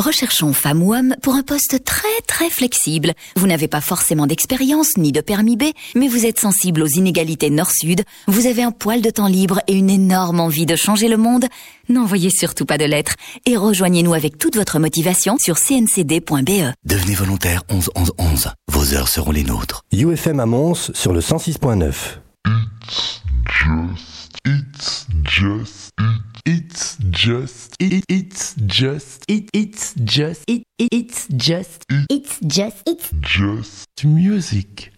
Recherchons femme ou homme pour un poste très très flexible. Vous n'avez pas forcément d'expérience ni de permis B, mais vous êtes sensible aux inégalités nord-sud, vous avez un poil de temps libre et une énorme envie de changer le monde. N'envoyez surtout pas de lettres et rejoignez-nous avec toute votre motivation sur cncd.be. Devenez volontaire 11 11 11. Vos heures seront les nôtres. UFM à Mons sur le 106.9. It's just, it's just, it, it's just, it, it's just, it, it's just, it. It's just, it's just music.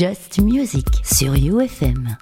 Just Music sur UFM.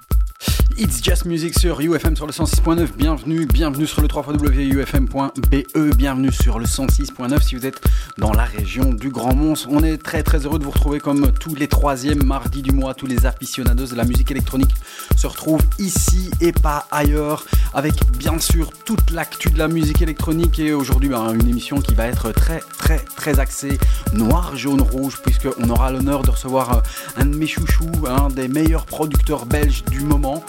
Music sur UFM sur le 106.9. Bienvenue, bienvenue sur le 3xufm.be. Bienvenue sur le 106.9 si vous êtes dans la région du Grand Mons. On est très très heureux de vous retrouver comme tous les troisièmes mardis du mois. Tous les aficionados de la musique électronique se retrouvent ici et pas ailleurs avec bien sûr toute l'actu de la musique électronique et aujourd'hui ben, une émission qui va être très très très axée noir, jaune, rouge puisqu'on aura l'honneur de recevoir euh, un de mes chouchous, un des meilleurs producteurs belges du moment.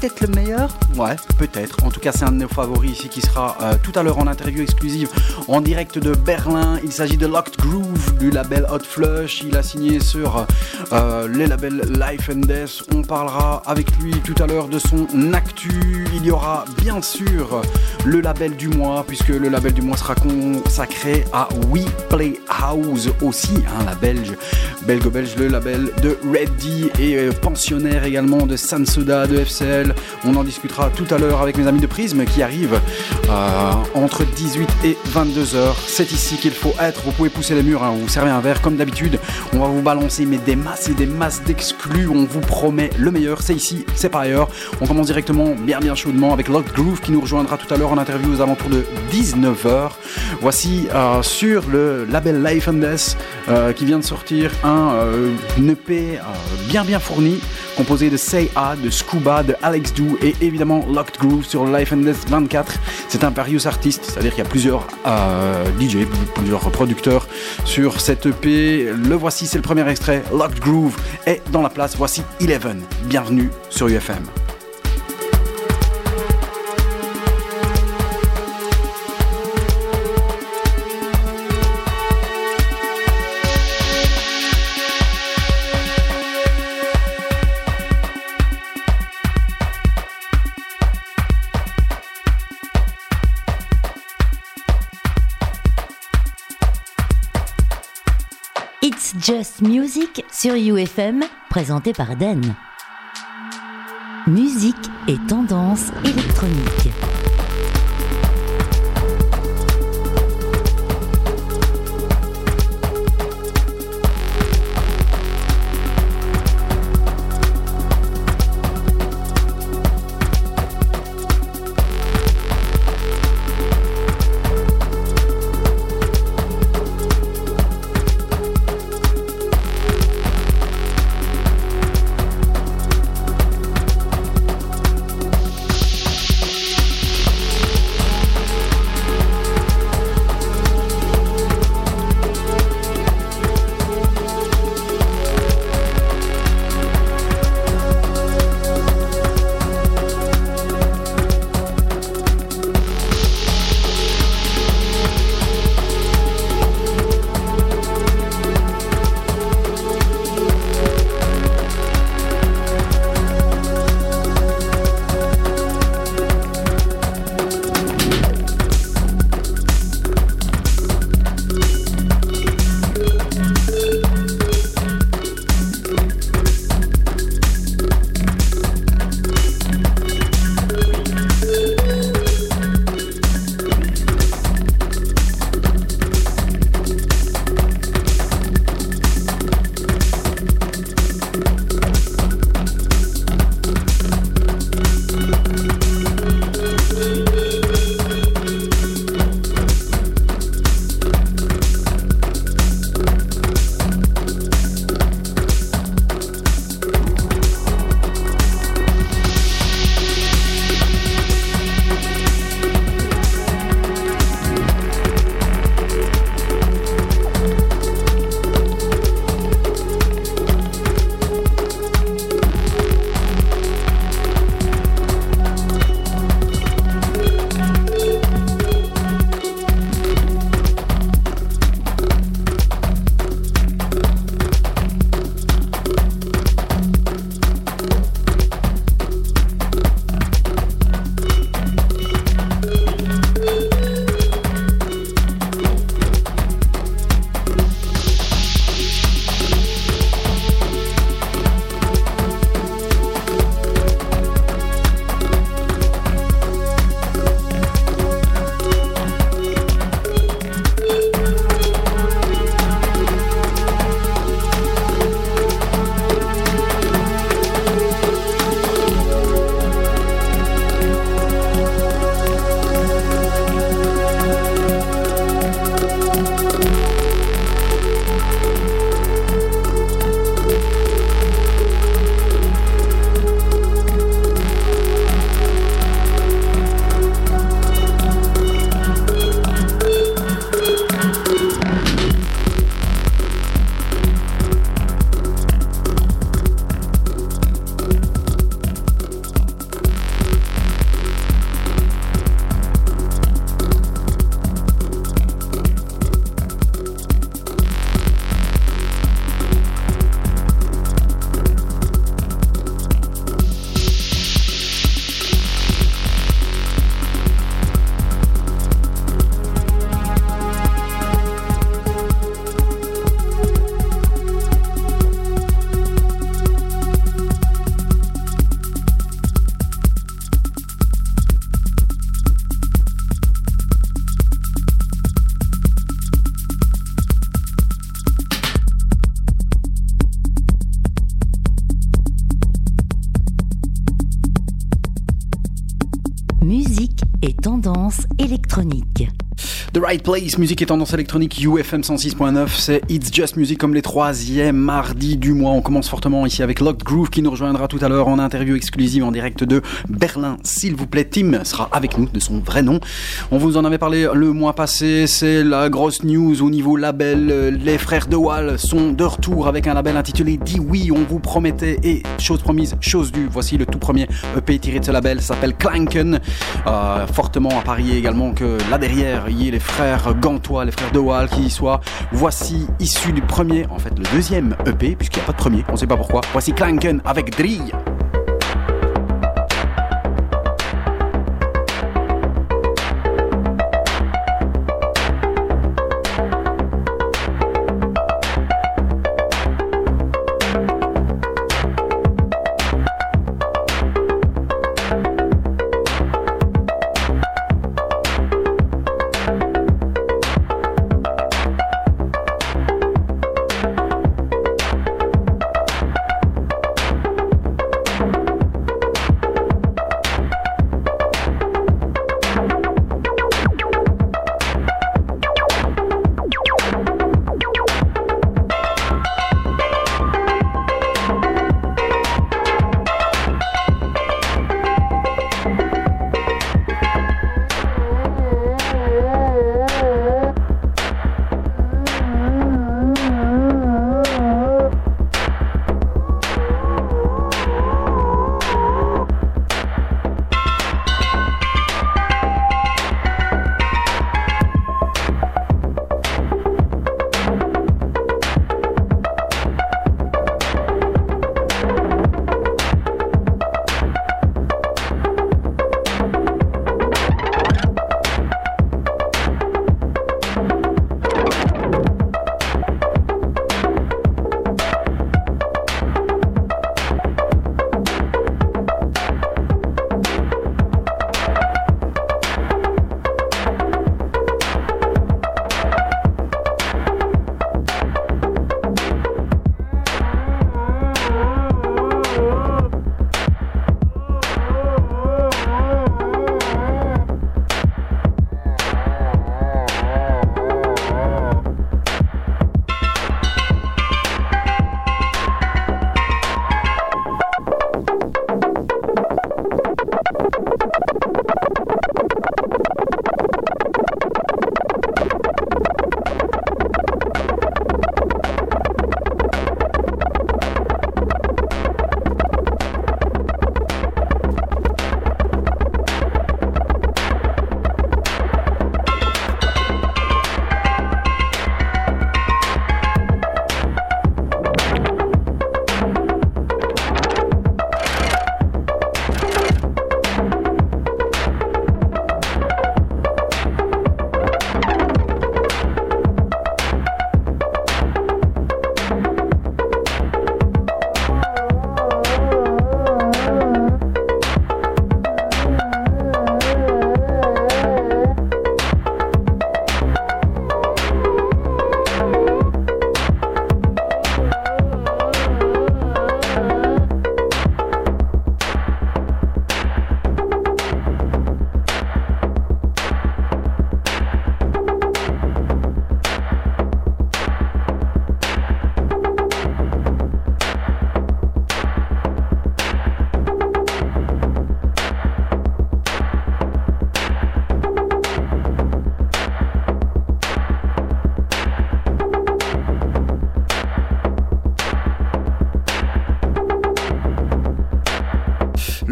Peut-être le meilleur Ouais, peut-être. En tout cas, c'est un de nos favoris ici qui sera euh, tout à l'heure en interview exclusive en direct de Berlin. Il s'agit de Locked Groove du label Hot Flush. Il a signé sur euh, les labels Life and Death. On parlera avec lui tout à l'heure de son actu. Il y aura bien sûr le label du mois, puisque le label du mois sera consacré à We Play House aussi, hein, la belge, belgo-belge, le label de Reddy et euh, pensionnaire également de Sansoda, de FCL. On en discutera tout à l'heure avec mes amis de Prisme qui arrivent euh, entre 18 et 22 heures. C'est ici qu'il faut être. Vous pouvez pousser les murs, hein, vous servez un verre comme d'habitude. On va vous balancer mais des masses et des masses d'exclus. On vous promet le meilleur. C'est ici, c'est pas ailleurs. On commence directement bien bien chaudement avec Locked Groove qui nous rejoindra tout à l'heure en interview aux alentours de 19h. Voici euh, sur le label Life and Death euh, qui vient de sortir un, une EP bien bien fourni composé de Say A, de Scuba, de Alex Do et évidemment Locked Groove sur Life and Death 24. C'est un various artist, c'est-à-dire qu'il y a plusieurs euh, DJ, plusieurs producteurs sur cette EP. Le voici, c'est le premier extrait. Locked Groove est dans la place. Voici Eleven. Bienvenue sur UFM. Just Music sur UFM, présenté par Den. Musique et tendance électronique. Right Place, musique et tendance électronique UFM 106.9, c'est It's Just Music comme les troisièmes mardis du mois. On commence fortement ici avec Locked Groove qui nous rejoindra tout à l'heure en interview exclusive en direct de Berlin. S'il vous plaît, Tim sera avec nous de son vrai nom. On vous en avait parlé le mois passé, c'est la grosse news au niveau label. Les frères de Wall sont de retour avec un label intitulé Dis oui, on vous promettait et chose promise, chose due. Voici le tout premier EP tiré de ce label, s'appelle Clanken. Euh, fortement à parier également que là derrière, il y ait les frères Gantois, les frères de Wall qui y soient. Voici issu du premier, en fait le deuxième EP, puisqu'il n'y a pas de premier, on ne sait pas pourquoi. Voici Clanken avec Drill.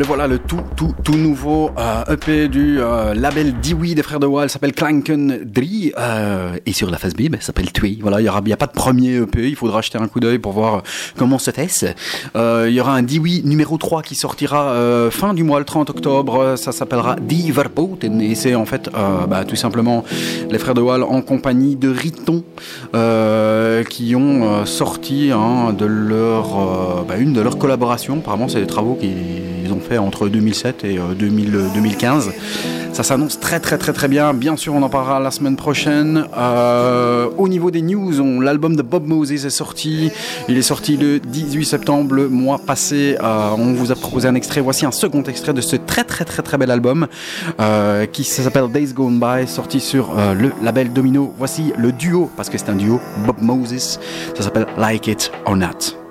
Le voilà, le tout, tout, tout nouveau euh, EP du euh, label Dewey des frères de Wall s'appelle Clanken Dri euh, et sur la face B, ben, s'appelle Tui. Voilà, il y aura, y a pas de premier EP, il faudra jeter un coup d'œil pour voir comment se. Euh, il y aura un Dewey numéro 3 qui sortira fin du mois, le 30 octobre. Ça s'appellera Die Verboten et c'est en fait bah, tout simplement les frères de Wall en compagnie de Riton qui ont sorti de leur, bah, une de leurs collaborations. Apparemment, c'est des travaux qui entre 2007 et 2000, 2015. Ça s'annonce très très très très bien. Bien sûr, on en parlera la semaine prochaine. Euh, au niveau des news, l'album de Bob Moses est sorti. Il est sorti le 18 septembre, le mois passé. Euh, on vous a proposé un extrait. Voici un second extrait de ce très très très très bel album euh, qui s'appelle Days Gone By, sorti sur euh, le label Domino. Voici le duo, parce que c'est un duo, Bob Moses. Ça s'appelle Like It or Not.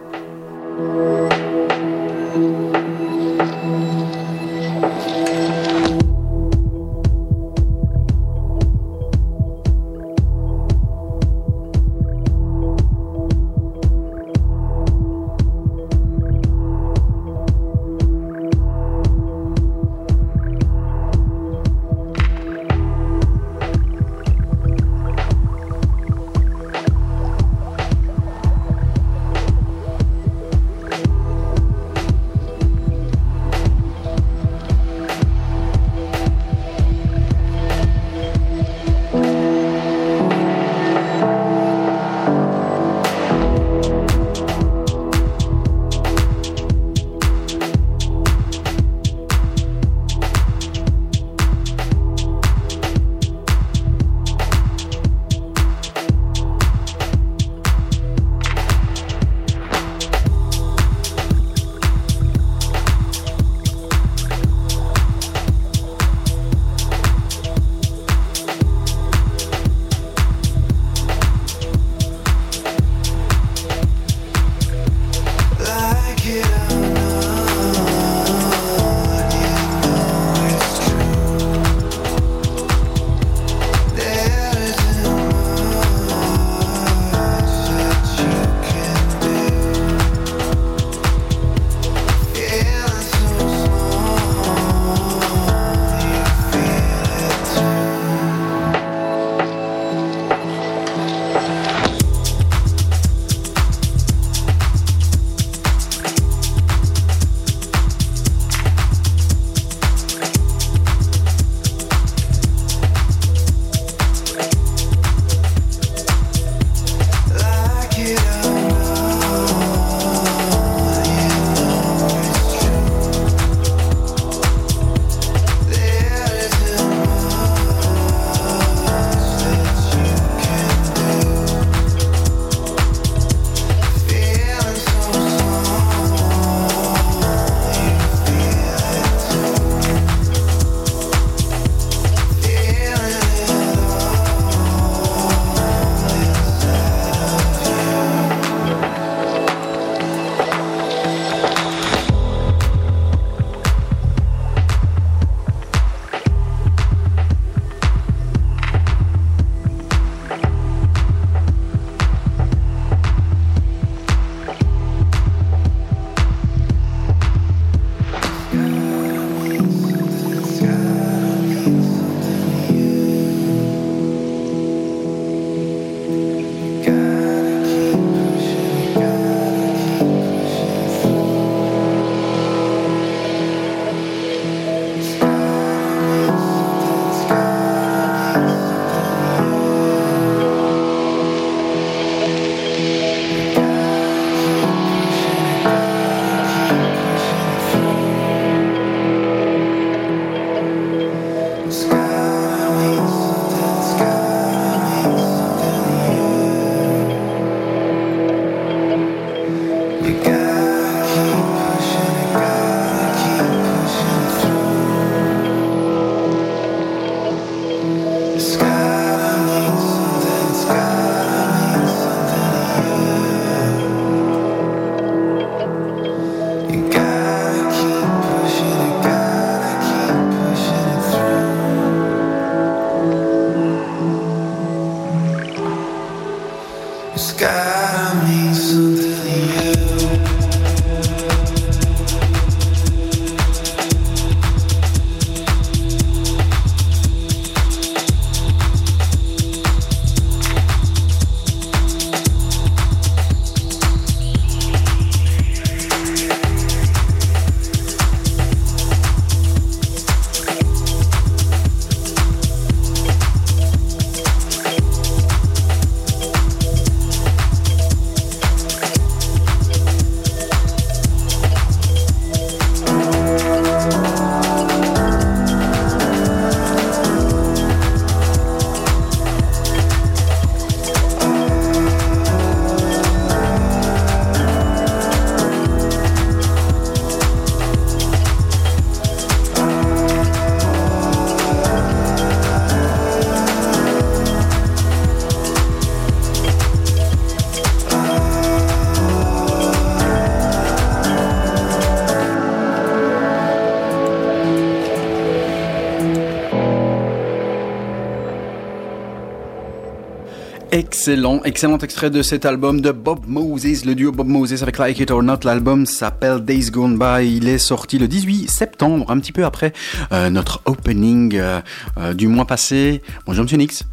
Excellent, excellent extrait de cet album de Bob Moses, le duo Bob Moses avec Like It or Not. L'album s'appelle Days Gone By. Il est sorti le 18 septembre, un petit peu après euh, notre opening euh, euh, du mois passé. Bonjour Monsieur Nix.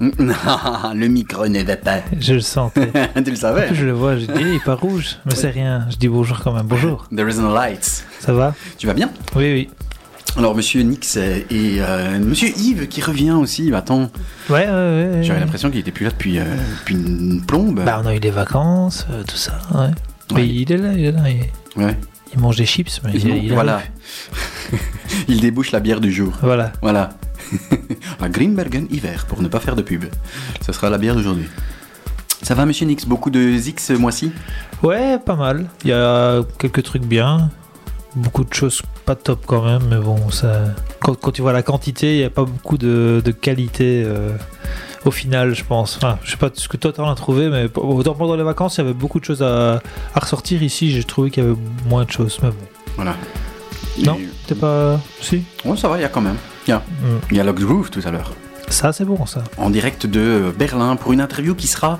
le micro ne va pas. Je le sentais. tu le savais? Je le vois, je dis, il est pas rouge, mais c'est rien. Je dis bonjour quand même. Bonjour. There is no lights. Ça va? Tu vas bien? Oui, oui. Alors Monsieur Nix et euh, Monsieur Yves qui revient aussi. Attends, Ouais, ouais, ouais. j'avais l'impression qu'il était plus là depuis, euh, depuis une plombe. Bah, on a eu des vacances, euh, tout ça, ouais. Mais Ouais. il est là, il est là. Il, Ouais. il mange des chips, mais il, Il- il voilà. Il débouche la bière du jour. Voilà. Voilà. la Greenbergen hiver, pour ne pas faire de pub. Ce sera la bière d'aujourd'hui. Ça va, monsieur Nix Beaucoup de Zix ce mois-ci? Ouais, pas mal. Il y a quelques trucs bien. Beaucoup de choses pas top quand même, mais bon, ça. Quand, quand tu vois la quantité, il n'y a pas beaucoup de, de qualité euh, au final, je pense. Enfin, je sais pas ce que toi t'en as trouvé, mais autant pendant les vacances, il y avait beaucoup de choses à, à ressortir. Ici, j'ai trouvé qu'il y avait moins de choses, mais bon. Voilà. Non, t'es pas. Si? Ouais, ça va, il y a quand même. Il y a, il y a Groove tout à l'heure. Ça, c'est bon, ça. En direct de Berlin pour une interview qui sera.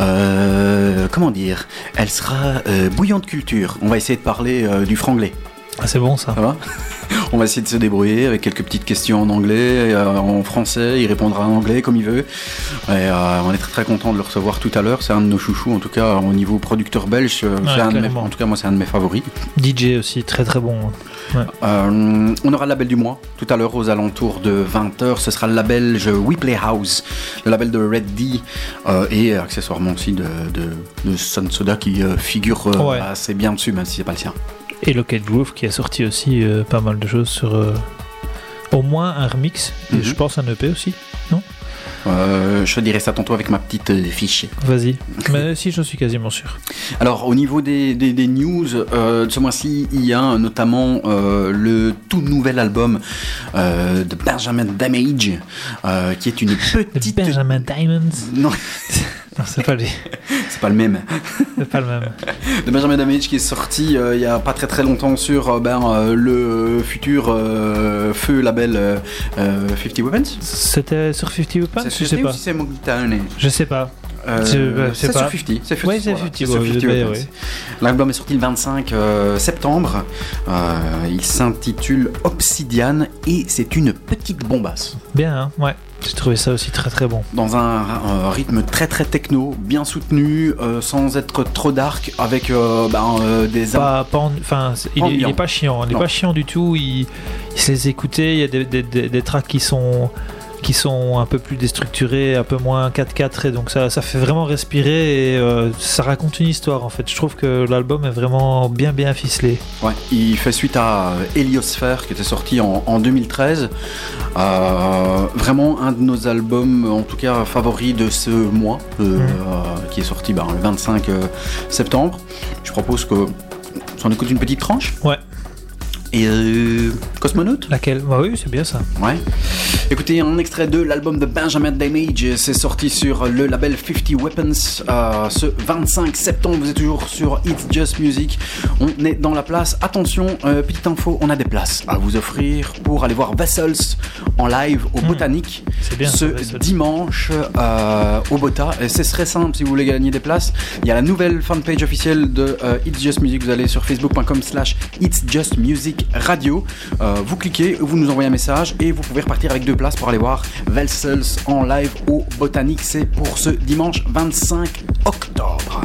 euh, comment dire? Elle sera euh, bouillante culture. On va essayer de parler euh, du franglais. Ah, c'est bon, ça. Ça va On va essayer de se débrouiller avec quelques petites questions en anglais, euh, en français. Il répondra en anglais comme il veut. Et, euh, on est très très content de le recevoir tout à l'heure. C'est un de nos chouchous, en tout cas au niveau producteur belge. euh, c'est un de mes- clairement. en tout cas, moi, c'est un de mes favoris. DJ aussi, très très bon. Euh, on aura le label du mois tout à l'heure aux alentours de 20h. Ce sera le label We Play House, le label de Red D et accessoirement aussi de, de, de Sun Soda qui figure Ouais. assez bien dessus, même si c'est pas le sien. Et Locket Groove qui a sorti aussi euh, pas mal de choses sur. euh, au moins un remix, et Mhm. je pense un EP aussi. Euh, je te dirai ça tantôt avec ma petite euh, fiche. Vas-y. Mais si, j'en suis quasiment sûr. Alors, au niveau des, des- des news, euh, de ce mois-ci, il y a notamment le tout nouvel album de Benjamin Damage, qui est une petite. Benjamin Diamonds. Non, Non, c'est pas lui. c'est pas le même. C'est pas le même. de Benjamin Damage qui est sorti euh, il y a pas très très longtemps sur euh, ben, euh, le futur euh, feu label euh, euh, 50 Weapons. C'était sur 50 Weapons C'est Je 50 sais ou pas. si c'est Je sais pas. Euh, c'est sur 50. C'est Ouais, c'est voilà, 50, c'est sur ouais, 50 Weapons. ouais. L'album est sorti le 25 euh, septembre. Euh, il s'intitule Obsidian et c'est une petite bombasse. Bien, hein ouais. J'ai trouvé ça aussi très très bon. Dans un, un rythme très très techno, bien soutenu, euh, sans être trop dark, avec euh, ben, euh, des Pas, en- il, est, il est pas chiant. Il est Non. pas chiant du tout. Il, il se les écouter. Il y a des, des, des, des tracks qui sont qui sont un peu plus déstructurés, un peu moins 4-4 et donc ça, ça fait vraiment respirer et euh, ça raconte une histoire en fait. Je trouve que l'album est vraiment bien bien ficelé. Ouais, il fait suite à Heliosphère qui était sorti en, en 2013. Euh, vraiment un de nos albums, en tout cas favoris de ce mois, euh, Mhm. qui est sorti ben, le 25 euh, septembre. Je propose que s'en écoute une petite tranche. Ouais. Et euh, Cosmonaute? Laquelle? Bah oui, c'est bien ça. Ouais. Écoutez, un extrait de l'album de Benjamin Damage, c'est sorti sur le label 50 Weapons euh, ce 25 septembre. Vous êtes toujours sur It's Just Music. On est dans la place. Attention, euh, petite info, on a des places à vous offrir pour aller voir Vessels en live au Hmm. Botanique bien. ce Vessels. dimanche euh, au Bota. Et c'est très simple si vous voulez gagner des places. Il y a la nouvelle fanpage officielle de It's Just Music. Vous allez sur facebook.com slash It's Just Music Radio. Vous cliquez, vous nous envoyez un message et vous pouvez repartir avec deux places pour aller voir Velsels en live au Botanique. C'est pour ce dimanche 25 octobre.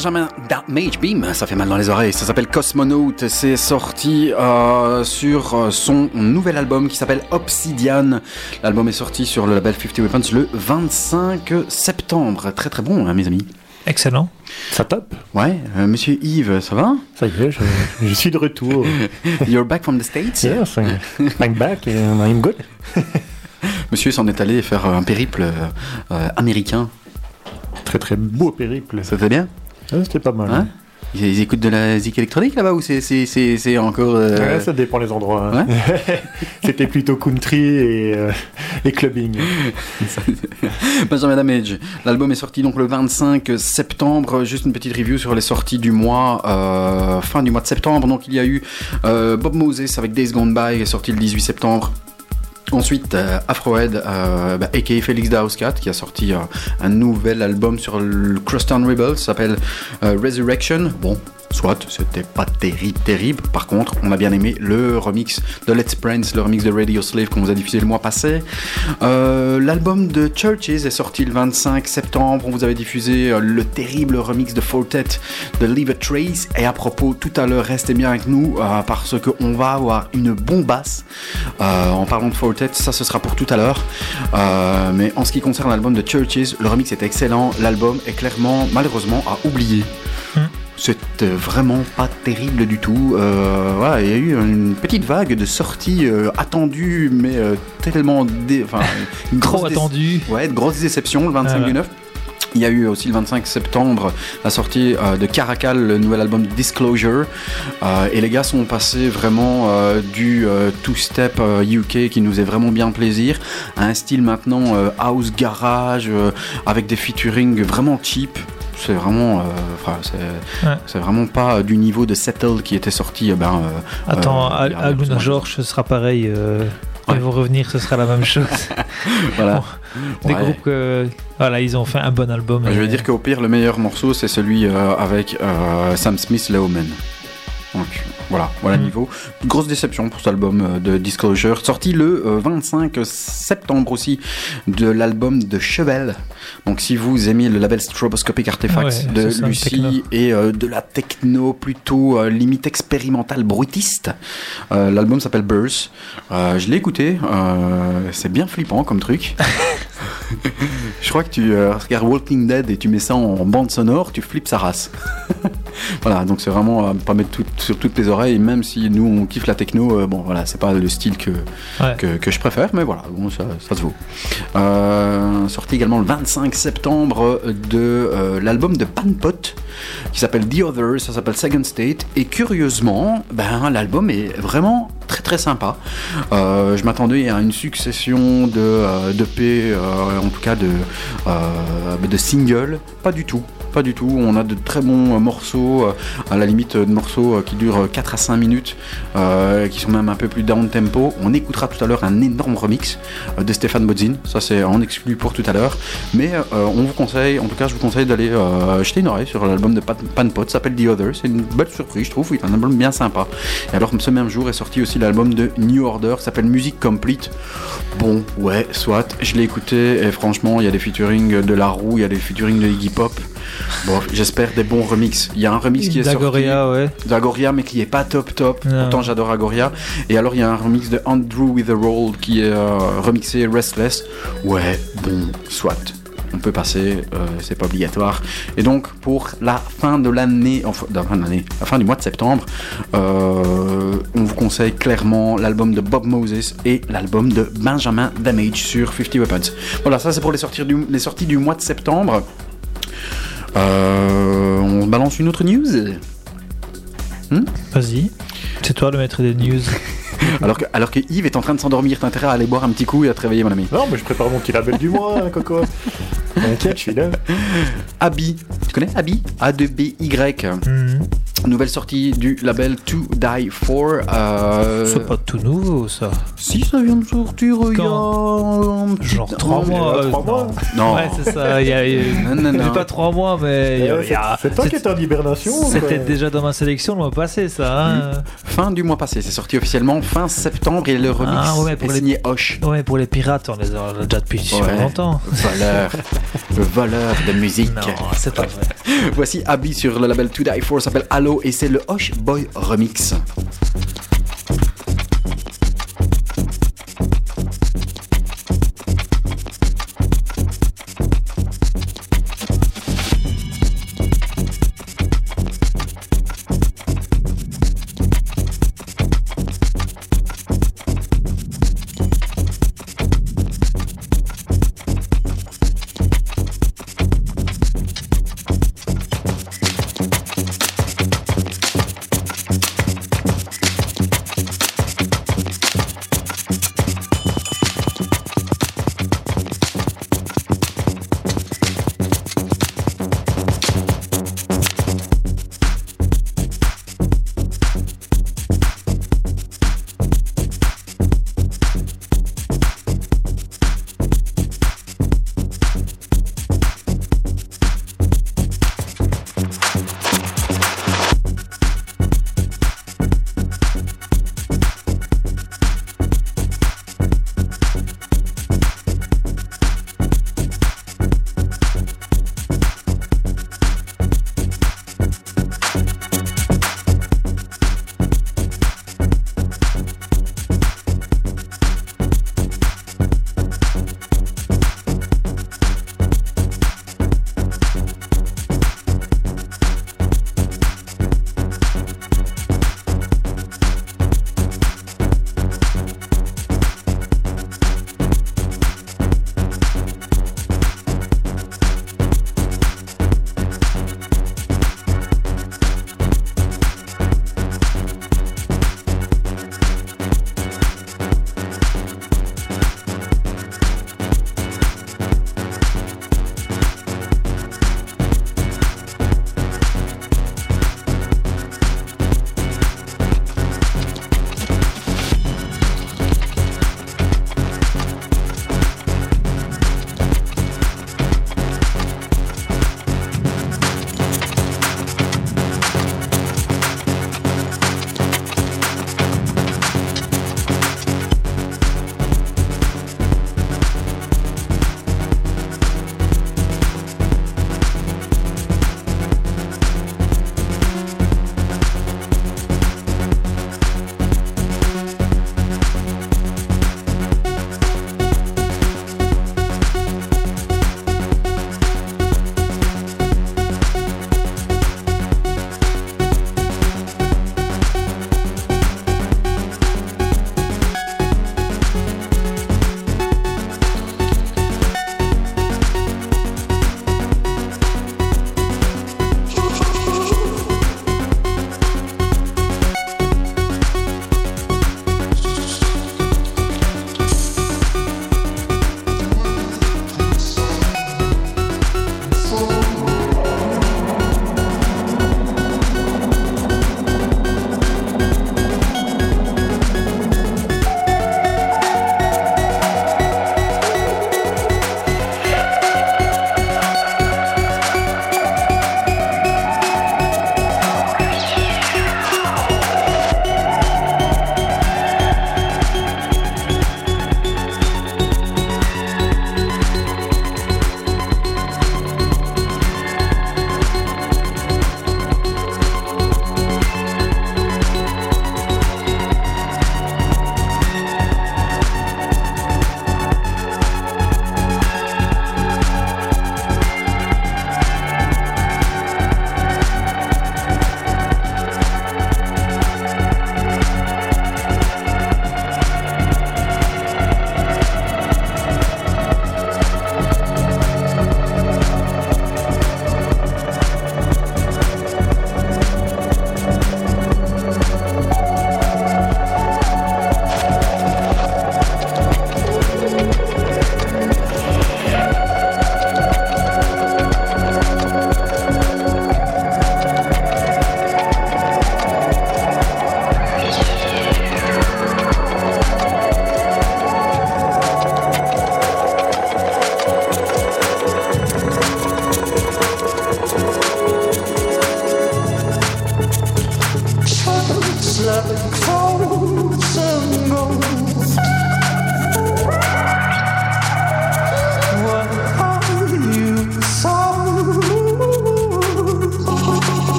Benjamin Damage Beam, ça fait mal dans les oreilles, ça s'appelle Cosmonaut, c'est sorti euh, sur son nouvel album qui s'appelle Obsidian. L'album est sorti sur le label 50 Weapons le 25 septembre. Très très bon, hein, mes amis. Excellent. Ça top Ouais, euh, monsieur Yves, ça va? Ça y est, je, je suis de retour. You're back from the States? Yes, I'm back and I'm good. Monsieur s'en est allé faire un périple euh, euh, américain. Très très beau périple. C'était bien? Ah, C'était pas mal. Hein ils, ils écoutent de la zik électronique là-bas ou c'est encore... euh, Ouais, ça dépend les endroits. hein. C'était plutôt country et, euh, et clubbing. Benjamin Damage. L'album est sorti donc le 25 septembre. Juste une petite review sur les sorties du mois, euh, fin du mois de septembre. Donc il y a eu euh, Bob Moses avec Days Gone By qui est sorti le 18 septembre. Ensuite, euh, Afrohead, euh, bah, aka Félix Dauskat, qui a sorti euh, un nouvel album sur le Crosstown Rebels, ça s'appelle Resurrection. Bon, soit, c'était pas terrible, terrible. Par contre, on a bien aimé le remix de Let's Prince, le remix de Radio Slave qu'on vous a diffusé le mois passé. L'album de Churches est sorti le 25 septembre. On vous avait diffusé le terrible remix de Fortet de Leave a Trace. Et à propos, tout à l'heure, restez bien avec nous parce qu'on va avoir une bombasse euh, en parlant de Fortet. Ça, ce sera pour tout à l'heure. Euh, mais en ce qui concerne l'album de Churches, le remix est excellent. L'album est clairement, malheureusement, à oublier. C'était vraiment pas terrible du tout. Euh, voilà, il y a eu une petite vague de sorties euh, attendues, mais euh, tellement. dé- Enfin, une Trop grosse. Ouais, de grosses déceptions le 25 Ah du 9. Il y a eu aussi le 25 septembre la sortie euh, de Caracal, le nouvel album Disclosure. Euh, et les gars sont passés vraiment euh, du two-step UK qui nous est vraiment bien plaisir à un style maintenant house garage avec des featuring vraiment cheap. C'est vraiment, euh, enfin, c'est Ouais. c'est vraiment pas euh, du niveau de Settle qui était sorti. euh, Ben, Attends, euh, à, il y a à Luna absolument- George, ce sera pareil. Euh, ils vont revenir, ce sera la même chose. Voilà. Des Ouais. groupes que. Voilà, ils ont fait un bon album. Je et- vais dire qu'au pire, le meilleur morceau, c'est celui euh, avec euh, Sam Smith, Leoman. Donc voilà, voilà le Mhm. niveau. Grosse déception pour cet album euh, de Disclosure, sorti le euh, 25 septembre aussi de l'album de Chevel. Donc si vous aimez le label Stroboscopic Artifacts Ouais, de. Lucie et euh, de la techno plutôt euh, limite expérimentale bruitiste, euh, l'album s'appelle Burst. Euh, je l'ai écouté, euh, c'est bien flippant comme truc. Je crois que tu euh, regardes Walking Dead et tu mets ça en bande sonore, tu flippes sa race. voilà, donc c'est vraiment euh, pas mettre tout, sur toutes les oreilles, même si nous on kiffe la techno, euh, bon voilà, c'est pas le style que, Ouais. que, que je préfère, mais voilà, bon, ça, ça se vaut. Euh, sorti également le 25 septembre de l'album de Panpot qui s'appelle The Other, ça s'appelle Second State, et curieusement, ben, l'album est vraiment très très sympa. Je m'attendais à une succession de, de P, en tout cas de, euh, de singles, pas du tout. Pas du tout, on a de très bons euh, morceaux, euh, à la limite euh, de morceaux qui durent 4 à 5 minutes, qui sont même un peu plus down tempo. On écoutera tout à l'heure un énorme remix de Stéphane Bodzin, ça c'est en exclu pour tout à l'heure. Mais on vous conseille, en tout cas je vous conseille d'aller jeter une oreille sur l'album de Pan- Panpot, ça s'appelle The Other, c'est une belle surprise je trouve, c'est un album bien sympa. Et alors ce même jour est sorti aussi l'album de New Order, ça s'appelle Music Complete. Bon, ouais, soit, je l'ai écouté et franchement il y a des featuring de La Roue, il y a des featuring de Iggy Pop. Bon, j'espère des bons remix. Il y a un remix qui est sorti D'Agoria, ouais. d'Agoria mais qui est pas top top. Non. Pourtant j'adore Agoria. Et alors il y a un remix de Andrew with a Roll qui est euh, remixé Restless. Ouais, bon, soit. On peut passer, euh, c'est pas obligatoire. Et donc pour la fin de l'année, enfin la fin de l'année, la fin du mois de septembre, euh, on vous conseille clairement l'album de Bob Moses et l'album de Benjamin Damage sur 50 Weapons. Voilà, ça c'est pour les sorties du, les sorties du mois de septembre. Euh, on balance une autre news Vas-y. C'est toi le maître des news. alors que, alors que Yves est en train de s'endormir, t'as intérêt à aller boire un petit coup et à te réveiller mon ami. Non, mais je prépare mon petit label du mois, hein, Coco. T'inquiète, je suis là. Abi, tu connais Abi? A2BY. Mhm. Nouvelle sortie du label To Die For. Euh... C'est pas tout nouveau ça. Si, ça vient de sortir il y a Genre 3 Oh, mois. euh, euh, trois mois. Non. Ouais, c'est ça. Il y a, a- Non, non, pas 3 mois, mais c'est- toi qui étais en hibernation C'était déjà dans ma sélection le mois passé, ça. Hein Fin du mois passé, c'est sorti officiellement fin septembre et le remix Ah ouais, pour est les- signé Hoche. ouais, pour les pirates, on les a déjà depuis super Ouais. longtemps. Voleur, le voleur de musique. Non, c'est pas vrai. Voici Abby sur le label To Die For, s'appelle Halo et c'est le Hoche Boy Remix.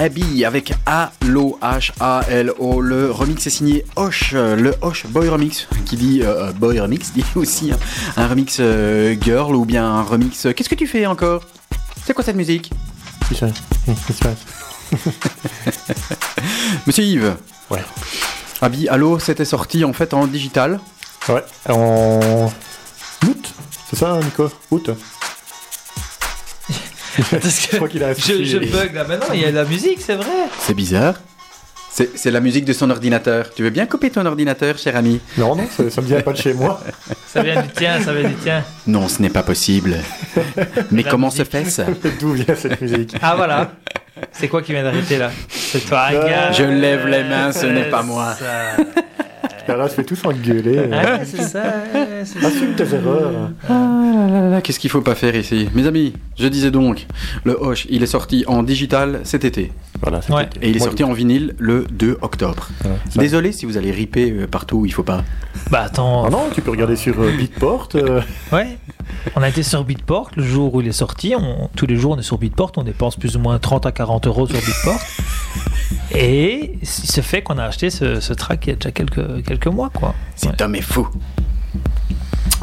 Abby avec Halo, H-A-L-O. Le remix est signé Hosh, euh, le Hosh Boy Remix, qui dit euh, Boy Remix, dit aussi hein, un remix euh, girl ou bien un remix. Qu'est-ce que tu fais encore? C'est quoi cette musique? Ça Qu'est-ce qui se passe? Monsieur Yves Ouais. Abby Halo, c'était sorti en fait en digital. Ouais, en août, c'est ça, Nico? Août Parce que Je crois qu'il a je, je bug là. Mais non, il y a de la musique, c'est vrai. C'est bizarre. C'est c'est la musique de son ordinateur. Tu veux bien couper ton ordinateur, cher ami? Non, non, ça, ça me vient pas de chez moi. Ça vient du tien, ça vient du tien. Non, ce n'est pas possible. Mais La comment musique. se fait ça D'où vient cette musique? Ah voilà. C'est quoi qui vient d'arrêter là? C'est toi, Euh, gars. Je lève les mains, ce n'est pas moi. Ça. Et là, se fait tous engueuler. Ah, c'est ça. ouais, c'est ça. Assume tes erreurs. Ah, Qu'est-ce qu'il faut pas faire ici? Mes amis, je disais donc, le Hoche, il est sorti en digital cet été. Voilà, Ouais. Et il est Moi, sorti en vinyle le 2 octobre. Désolé si vous allez riper euh, partout où il faut pas. Bah attends. Ah non, tu peux regarder sur euh, Beatport. euh, Ouais. On a été sur Beatport le jour où il est sorti. On- tous les jours, on est sur Beatport. On dépense plus ou moins 30 à 40 euros sur Beatport. Et il se fait qu'on a acheté ce, ce track il y a déjà quelques, quelques mois, quoi. Cet Ouais. homme est fou.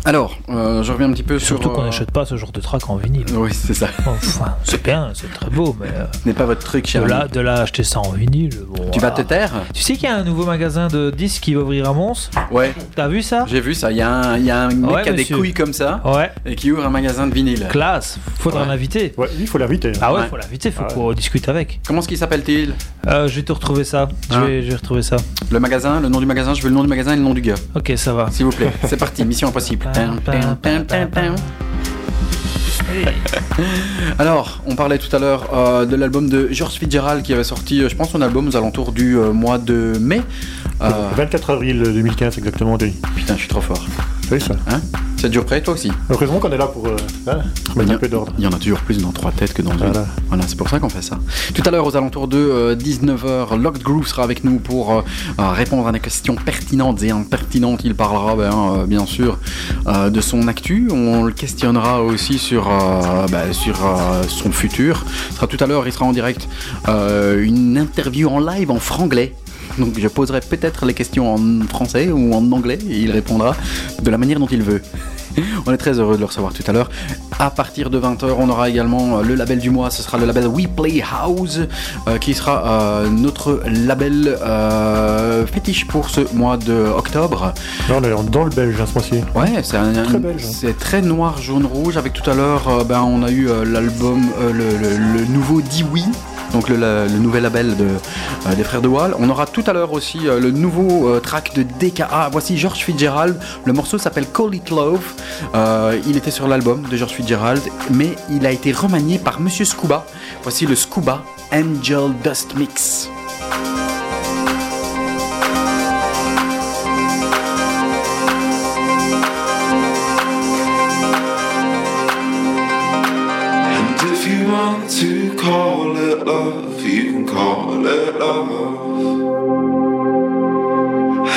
Alors, euh, je reviens un petit peu sur. Surtout qu'on euh, n'achète pas ce genre de track en vinyle. Oui, c'est ça. Enfin, c'est bien, c'est très beau, mais euh, Ce n'est pas votre truc, de cher là, ami. de là acheter ça en vinyle. bon, Tu vas te taire Tu sais qu'il y a un nouveau magasin de disques qui va ouvrir à Mons Ouais, T'as vu ça j'ai vu ça. Il y a un, il y a un mec Ouais, qui a des couilles comme ça Ouais, et qui ouvre un magasin de vinyle. classe. Faudra Ouais. l'inviter. Ouais, il faut l'inviter. Ah ouais, Ouais. faut l'inviter, faut Ah ouais. qu'on discute avec. Comment est-ce qu'il s'appelle-t-il? Euh, je vais te retrouver ça. Je Ah. vais, je vais retrouver ça. Le magasin, le nom du magasin, je veux le nom du magasin et le nom du gars. Ok, ça va. S'il vous plaît. C'est parti, mission impossible. Alors, on parlait tout à l'heure euh, de l'album de George Fitzgerald qui avait sorti, euh, je pense, son album aux alentours du euh, mois de mai. Euh, 24 avril 2015, exactement, Denis. putain, je suis trop fort. Oui, ça. Hein 7 jours près, toi aussi Heureusement qu'on est là pour euh, hein, un peu d'ordre. Il y en a toujours plus dans trois têtes que dans une. Voilà. Voilà, c'est pour ça qu'on fait ça. Tout à l'heure, aux alentours de 19h, Locked Groove sera avec nous pour euh, euh, répondre à des questions pertinentes et impertinentes. Il parlera, ben, euh, bien sûr, euh, de son actu. On le questionnera aussi sur, euh, ben, sur euh, son futur. Ce sera tout à l'heure, il sera en direct, euh, une interview en live en franglais. Donc je poserai peut-être les questions en français ou en anglais et il répondra de la manière dont il veut. On est très heureux de le recevoir tout à l'heure. À partir de 20h, on aura également euh, le label du mois. Ce sera le label We Play House, euh, qui sera euh, notre label euh, fétiche pour ce mois de octobre. Là, on est dans le belge, hein, ce mois-ci. Ouais, c'est un- Très hein. c'est très noir, jaune, rouge. Avec tout à l'heure, ben, on a eu l'album, le, le- le nouveau. Donc le, nouvel label euh, des frères de Wall. On aura tout à l'heure aussi euh, le nouveau euh, track de DKA. Voici George Fitzgerald. Le morceau s'appelle Call It Love. Il était sur l'album de George Fitzgerald, mais il a été remanié par Monsieur Scuba. Voici le Scuba Angel Dust Mix. Can call it love.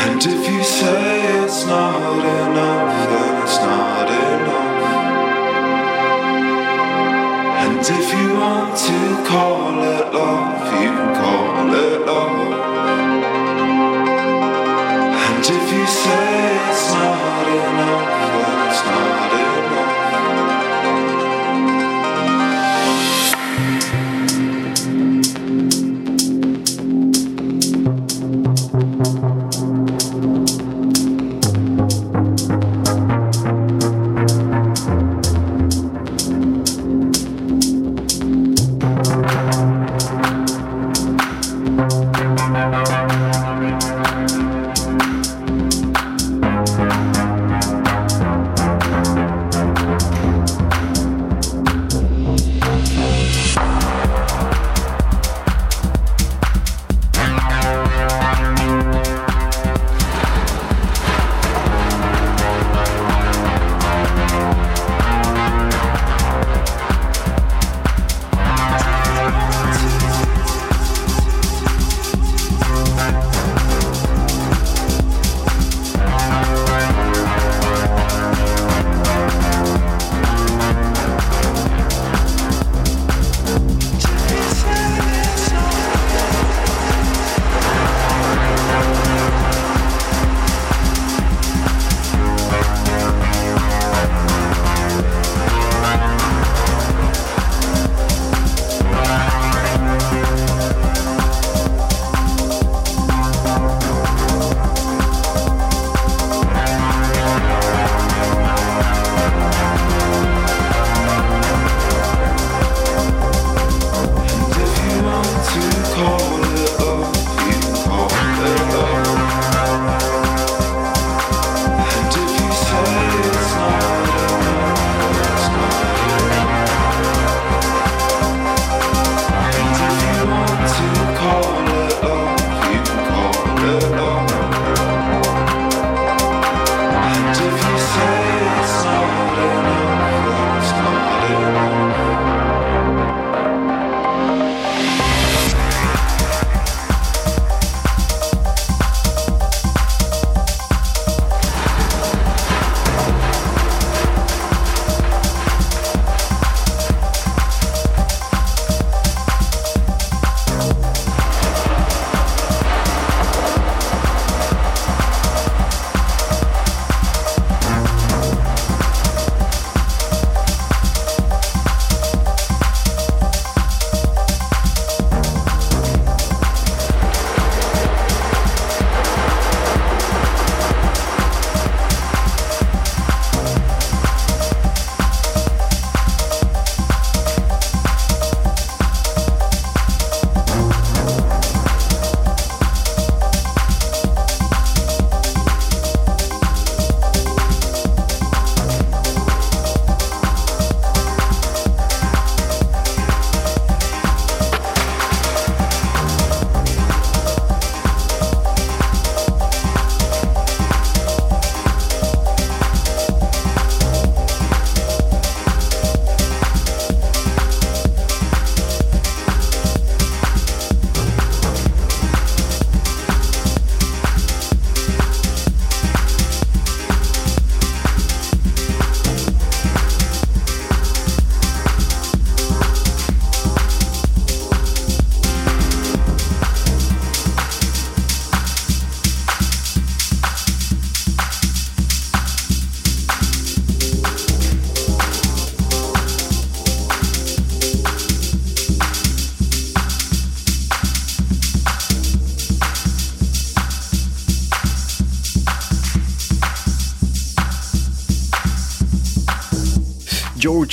And if you say it's not enough, then it's not enough. And if you want to call it love, you can call it love. And if you say it's not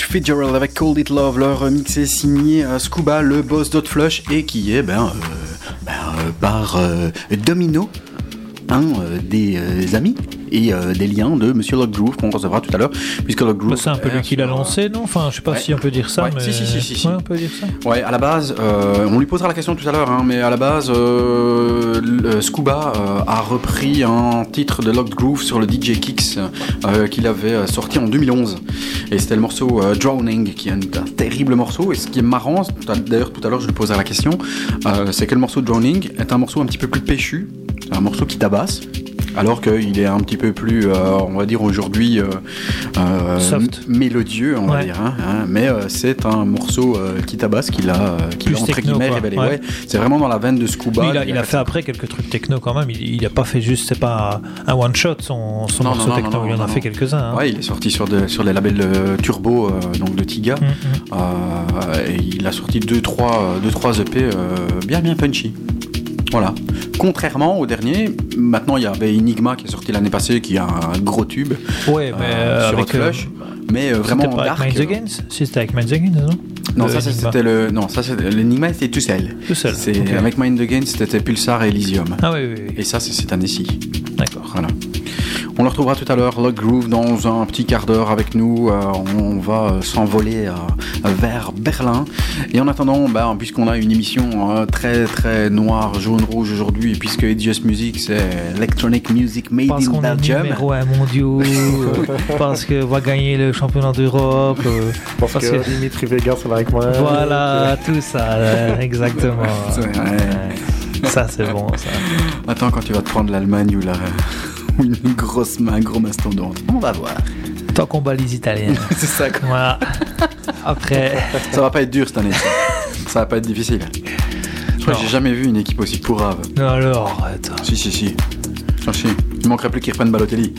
Fitzgerald avec Cold It Love. Leur remix est signé euh, Scuba, le boss Flush, et qui est ben, euh, ben, euh, par Domino, un euh, des amis et euh, des liens de Monsieur Lockgroove qu'on recevra tout à l'heure, puisque Lockgroove. Bah, c'est un peu lui qui l'a lancé, non? Enfin, je sais pas Ouais. si on peut dire ça, Ouais, mais si, si, si, si, si. Ouais, on peut dire ça. Ouais, à la base, euh, on lui posera la question tout à l'heure, hein, mais à la base, euh, le- Scuba a repris un titre de Locked Groove sur le DJ Kicks qu'il avait sorti en 2011. Et c'était le morceau euh, Drowning, qui est un, terrible morceau. Et ce qui est marrant, d'ailleurs tout à l'heure je lui poserai la question, euh, c'est que le morceau Drowning est un morceau un petit peu plus péchu, un morceau qui tabasse. Alors qu'il est un petit peu plus, euh, on va dire aujourd'hui, euh, euh, mélodieux, on va dire. hein, hein. mais c'est un morceau qui tabasse, qu'il a, qu'il a entre techno, guillemets révélé. Ouais. C'est vraiment dans la veine de Scuba. Mais il a, qui il a fait après quelques trucs techno quand même. Il, il a pas fait juste, c'est pas un one shot son, son Non, morceau non, non, techno. il en a fait quelques-uns. hein. Ouais, il est sorti sur, de- sur les labels Turbo, donc de Tiga. Mm, mm. Et il a sorti 2-3 deux, trois, deux, trois EP bien bien punchy. Voilà. Contrairement au dernier, maintenant il y a ben, Enigma qui est sorti l'année passée, qui a un gros tube Ouais, mais euh, euh, sur avec Flush, mais euh, vraiment pas dark. avec Minds c'était avec Minds Against, non? Non, ça c'était le non, ça c'était l'Enigma c'était tout seul. Tout seul. C'est ok. avec Mind Against c'était Pulsar et Elysium. Ah oui, oui, oui. Et ça c'est cette année-ci. D'accord. Voilà. On le retrouvera tout à l'heure, Lock Groove, dans un petit quart d'heure avec nous. Euh, on va s'envoler euh, vers Berlin. Et en attendant, bah, puisqu'on a une émission euh, très très noire, jaune, rouge aujourd'hui, puisque It's Just Music, c'est Electronic Music Made Parce in qu'on est Belgium. numéro un mondiaux, parce qu'on va gagner le championnat d'Europe. euh, Parce, Parce que, que- Dimitri Vegas est avec moi. Voilà, tout ça, exactement. Ça, c'est bon, ça. Attends, quand tu vas te prendre l'Allemagne ou la. Ou une grosse main, un gros mastodonte. On va voir. Tant qu'on bat les Italiens. c'est ça, quoi. Voilà. Après, Ça va pas être dur cette année. Ça, Ça va pas être difficile. Je crois que j'ai jamais vu une équipe aussi pourrave. non, alors, arrête. Si, si, si. Ah, si. Il manquerait plus qu'ils reprennent Balotelli.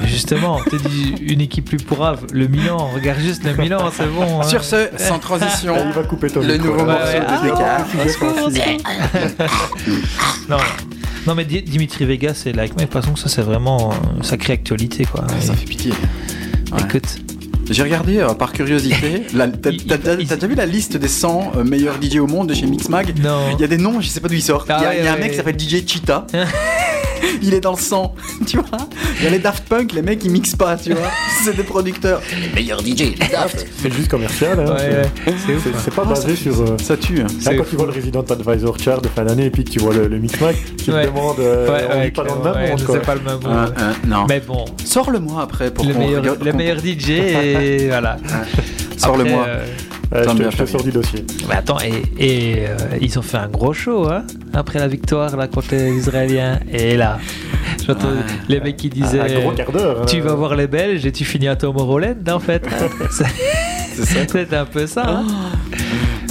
Mais Justement, t'as dit une équipe plus pourrave. Le Milan, regarde juste le Milan, c'est bon. hein. Sur ce, sans transition, Il va couper ton le micro, nouveau morceau ouais. de DK. Non, non, mais Di- Dimitri Vegas et Like toute façon, ça c'est vraiment une sacrée actualité quoi. Ça fait pitié. Ouais. Écoute, J'ai regardé euh, par curiosité. T'as déjà vu la liste des 100 euh, meilleurs DJ au monde de chez Mixmag? Non. Il y a des noms, je sais pas d'où ils sortent. Ah Il y a, ouais, il y a un mec qui s'appelle DJ Cheetah. il est dans le sang, tu vois. Il y a les Daft Punk, les mecs ils mixent pas, tu vois. C'est des producteurs. Les meilleurs DJ, Daft. C'est juste commercial. Hein. Ouais, c'est- ouais. C'est ouf. c'est- C'est pas Ah, basé sur. euh, Ça tue. hein. Là, quand tu vois le Resident Advisor chart de fin d'année et puis que tu vois le, le Mixmac, tu Ouais. te demandes. euh, Ouais, on ouais, vit pas dans le même ouais, monde. sais pas le même Hein, monde. hein, non. Mais bon, Sors-le-moi après pour le meilleur, regarde- le meilleur DJ et voilà. Sors-le-moi. Euh, je te- je te sors du dossier. mais attends, et, et, euh, ils ont fait un gros show hein, après la victoire là, contre les Israéliens. Et là, j'entends Ouais. les mecs qui disaient Un gros quart d'heure. Tu hein. vas voir les Belges et tu finis à Tomorrowland en fait. C'est- C'est ça. C'est un peu ça. hein.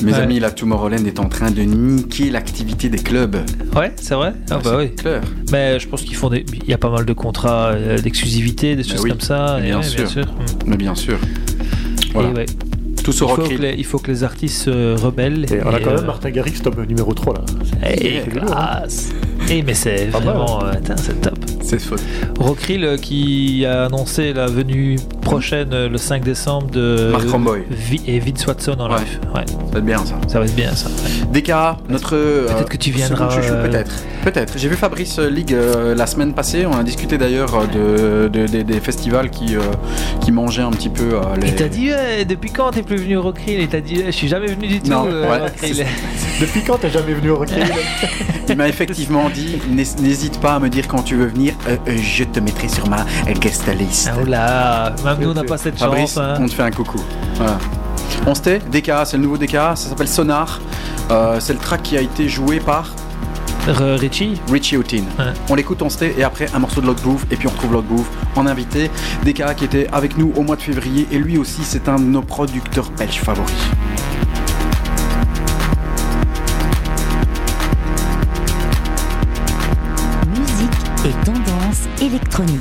Mes Ouais. amis, la Tomorrowland est en train de niquer l'activité des clubs. Ouais, c'est vrai. Ah bah C'est oui. clair. Mais je pense qu'ils font des. Il y a pas mal de contrats euh, d'exclusivité, des choses oui, comme ça. bien et ouais, sûr. Mais bien sûr. Voilà. Et ouais. Tout Il, faut que les, il faut que les artistes se rebellent. Et on a quand euh, même Martin Garrix, top numéro 3 là. et c'est lourd, hein. grâce. Et mais c'est mal. vraiment. euh, putain, c'est top. C'est faux. Rockrill euh, qui a annoncé la venue prochaine euh, le 5 décembre de. Mark Romboy. Vi- et Vince Watson en Ouais. live. Ouais, Ça va être bien ça. ça va être bien ça. ouais. Notre. euh, Peut-être que tu viendras, euh, Peut-être. Peut-être. J'ai vu Fabrice Ligue euh, la semaine passée. On a discuté d'ailleurs euh, de, de- de- des festivals qui, euh, qui mangeaient un petit peu euh, les. Il t'a dit depuis quand t'es plus venu au Rockrill Il t'a dit je suis jamais venu du tout. Non, euh, ouais, au Rockrill. c'est- Depuis quand t'es jamais venu au Rockrill Il m'a effectivement dit n'hés- n'hésite pas à me dire quand tu veux venir. euh, euh, je te mettrai sur ma guest list. Ah, oula, même nous on n'a pas cette Fabrice, chance. hein. on te fait un coucou. Voilà. On se tait, DK, c'est le nouveau DK, ça s'appelle Sonar. Euh, c'est le track qui a été joué par Richie Richie Houghton. Ouais. On l'écoute, on se tait, et après un morceau de Lock Groove, et puis on retrouve Lock Groove en invité. DK qui était avec nous au mois de février, et lui aussi c'est un de nos producteurs belges favoris. Musique et tendance électronique.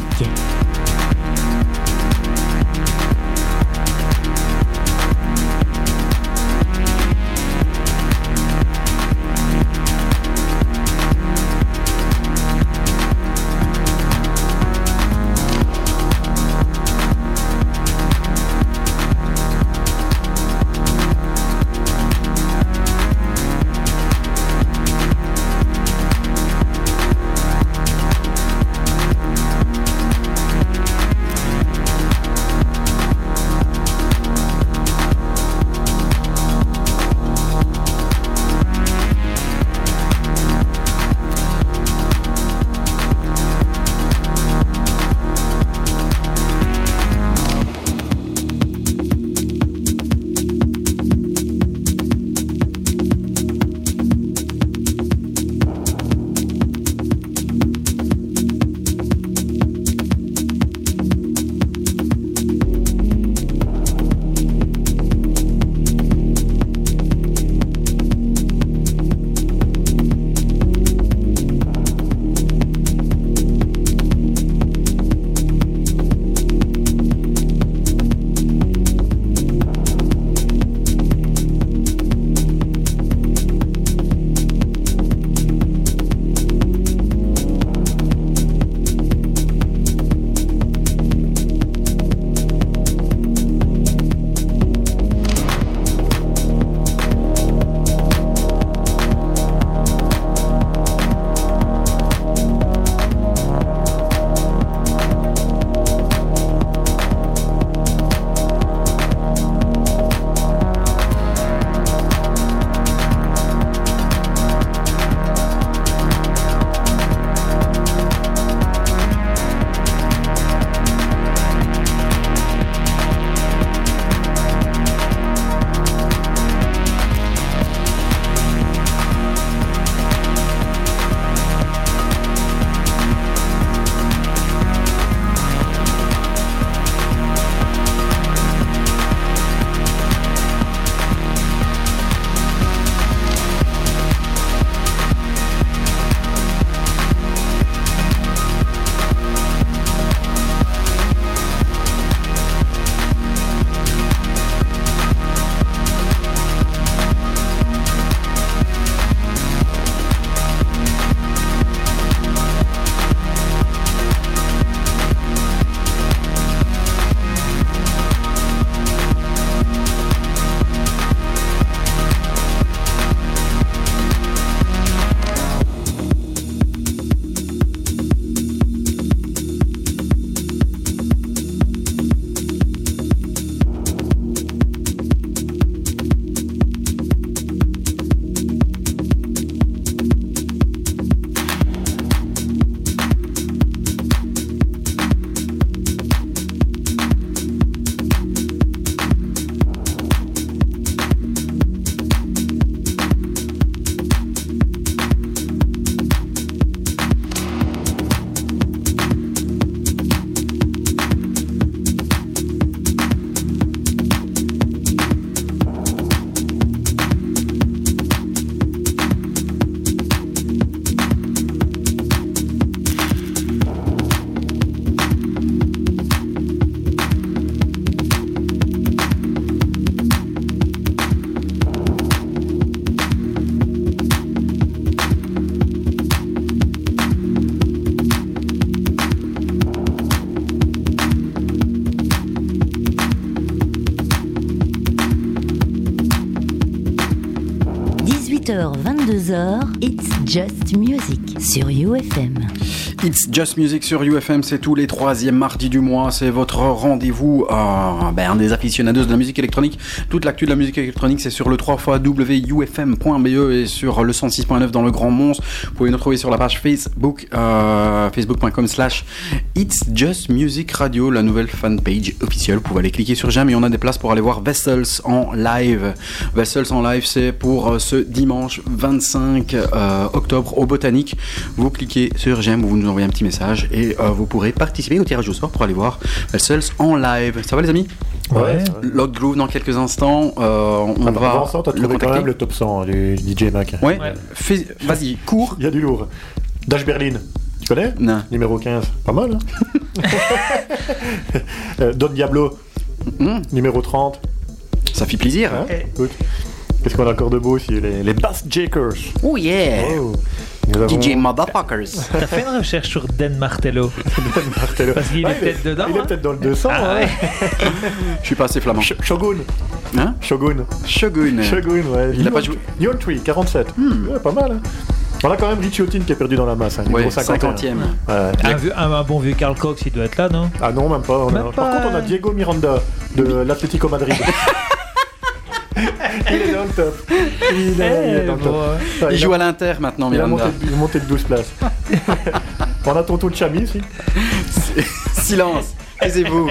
22h, It's Just Music sur UFM. It's Just Music sur UFM, c'est tous les troisièmes mardis du mois. C'est votre rendez-vous euh, ben, des aficionados de la musique électronique. Toute l'actu de la musique électronique, c'est sur le 3 wufm.be et sur le 106.9 dans le Grand Mons. Vous pouvez nous trouver sur la page Facebook, euh, facebook.com slash It's Just Music Radio, la nouvelle fanpage officielle. Vous pouvez aller cliquer sur j'aime et on a des places pour aller voir Vessels en live. Vessels en live, c'est pour euh, ce dimanche 25 euh, octobre au Botanique. Vous cliquez sur j'aime, vous nous envoyez un petit message et euh, vous pourrez participer au tirage au sort pour aller voir Vessels en live. Ça va les amis? Ouais. Log Groove dans quelques instants. euh, on Attends, va avant ça, t'as le trouvé quand contacter. même le top 100 du DJ Mac. Ouais, vas-y, cours. Il y a du lourd. Dash Berlin, connais? Non. Numéro 15, pas mal. Hein? Euh, Don Diablo, Hmm, numéro 30. ça fait plaisir. Hein? Écoute, Qu'est-ce qu'on a encore de beau aussi Les, les Bass Jakers. Oh yeah Oh. Avons DJ Motherfuckers. T'as fait une recherche sur Dan Martello Ben Martello. Parce qu'il Ouais, est peut-être dedans. Il est hein. peut-être dans le 200. Ah hein. ouais. Je suis pas assez flamand. Sh- Shogun. Hein? Shogun. Shogun. Shogun, ouais. Il a pas joué. Tree, 47. Ouais, pas mal. Hein. On a quand même Richie Houghton qui est perdu dans la masse. Hein, Ouais, numéro 51. 50e. Ouais. Un, vieux- un- un bon vieux Carl Cox, il doit être là, non? Ah non, même pas. a- Par contre, on a Diego Miranda de l'Atlético Madrid. il est dans le top. Il est, il est dans le Eh, top. bon, ouais. Il a- joue à l'Inter maintenant, il a monté, Miranda. il est monté de 12 places. on a Tonton Chami aussi. Silence. Taisez-vous.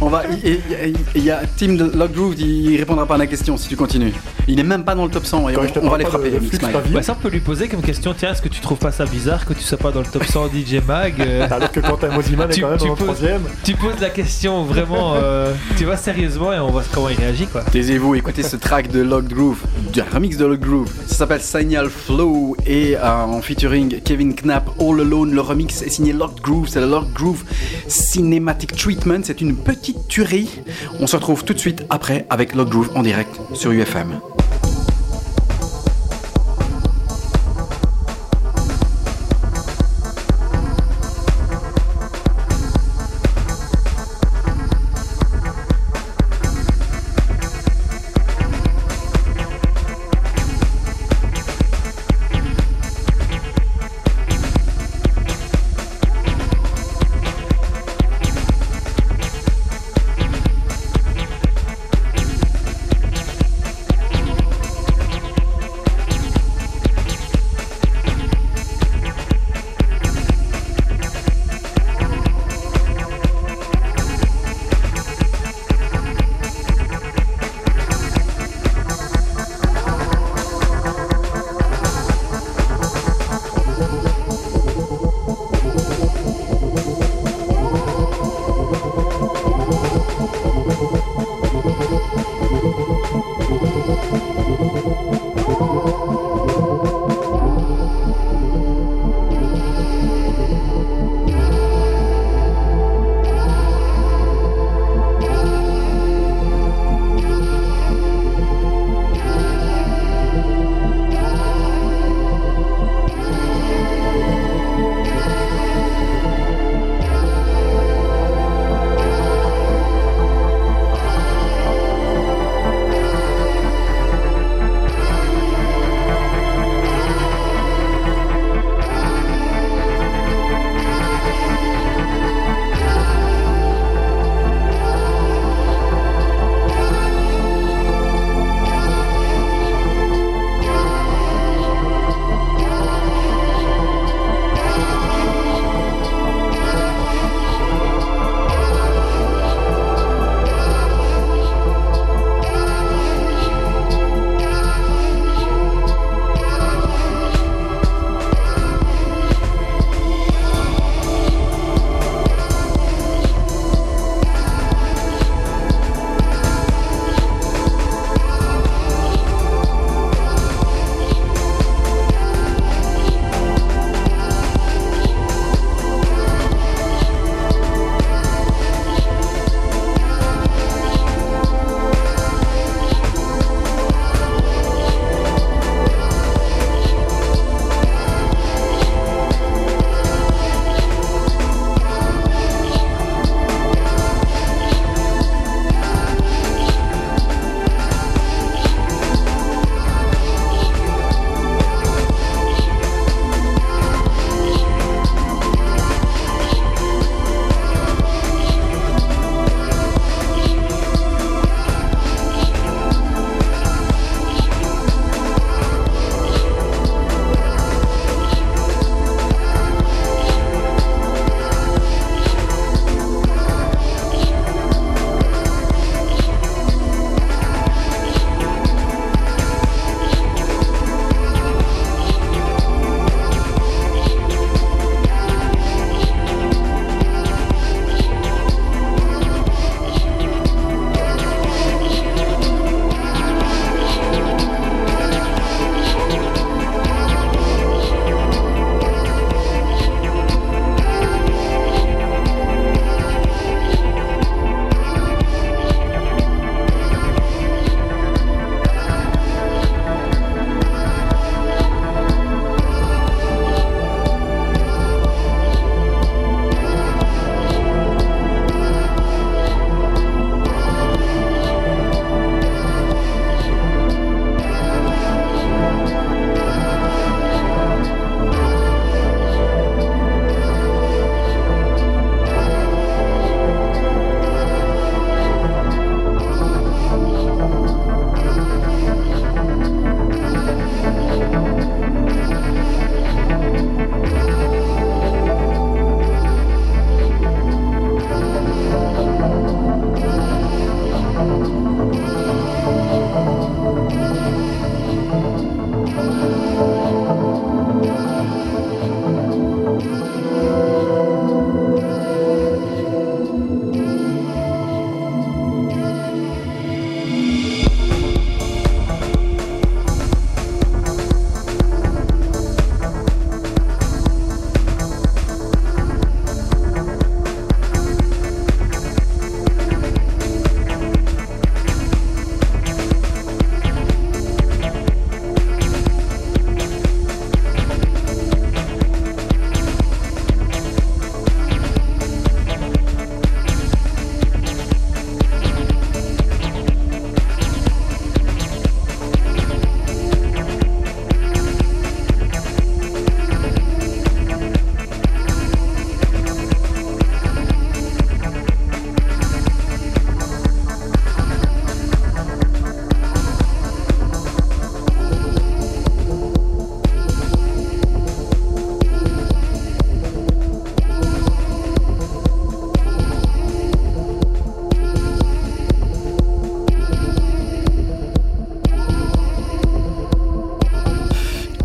On va. Il il- il- il y a Tim de Log Groove, il répondra pas à la question si tu continues. Il est même pas dans le top 100 et on, va les frapper. Flux Bah, ça, on peut lui poser comme question tiens, est-ce que tu trouves pas ça bizarre que tu sois pas dans le top 100 DJ Mag euh, Alors que Quentin Mosiman est quand même tu dans le troisième. Tu poses la question vraiment, euh, tu vois, sérieusement et on voit comment il réagit, quoi. Taisez-vous, écoutez ce track de Log Groove, du remix de Log Groove. Ça s'appelle Signal Flow et euh, en featuring Kevin Knapp, All Alone. Le remix est signé Log Groove, c'est le Log Groove Cinematic Treatment. C'est une petite tuerie. On se retrouve tout de suite après avec Log Groove en direct sur UFM.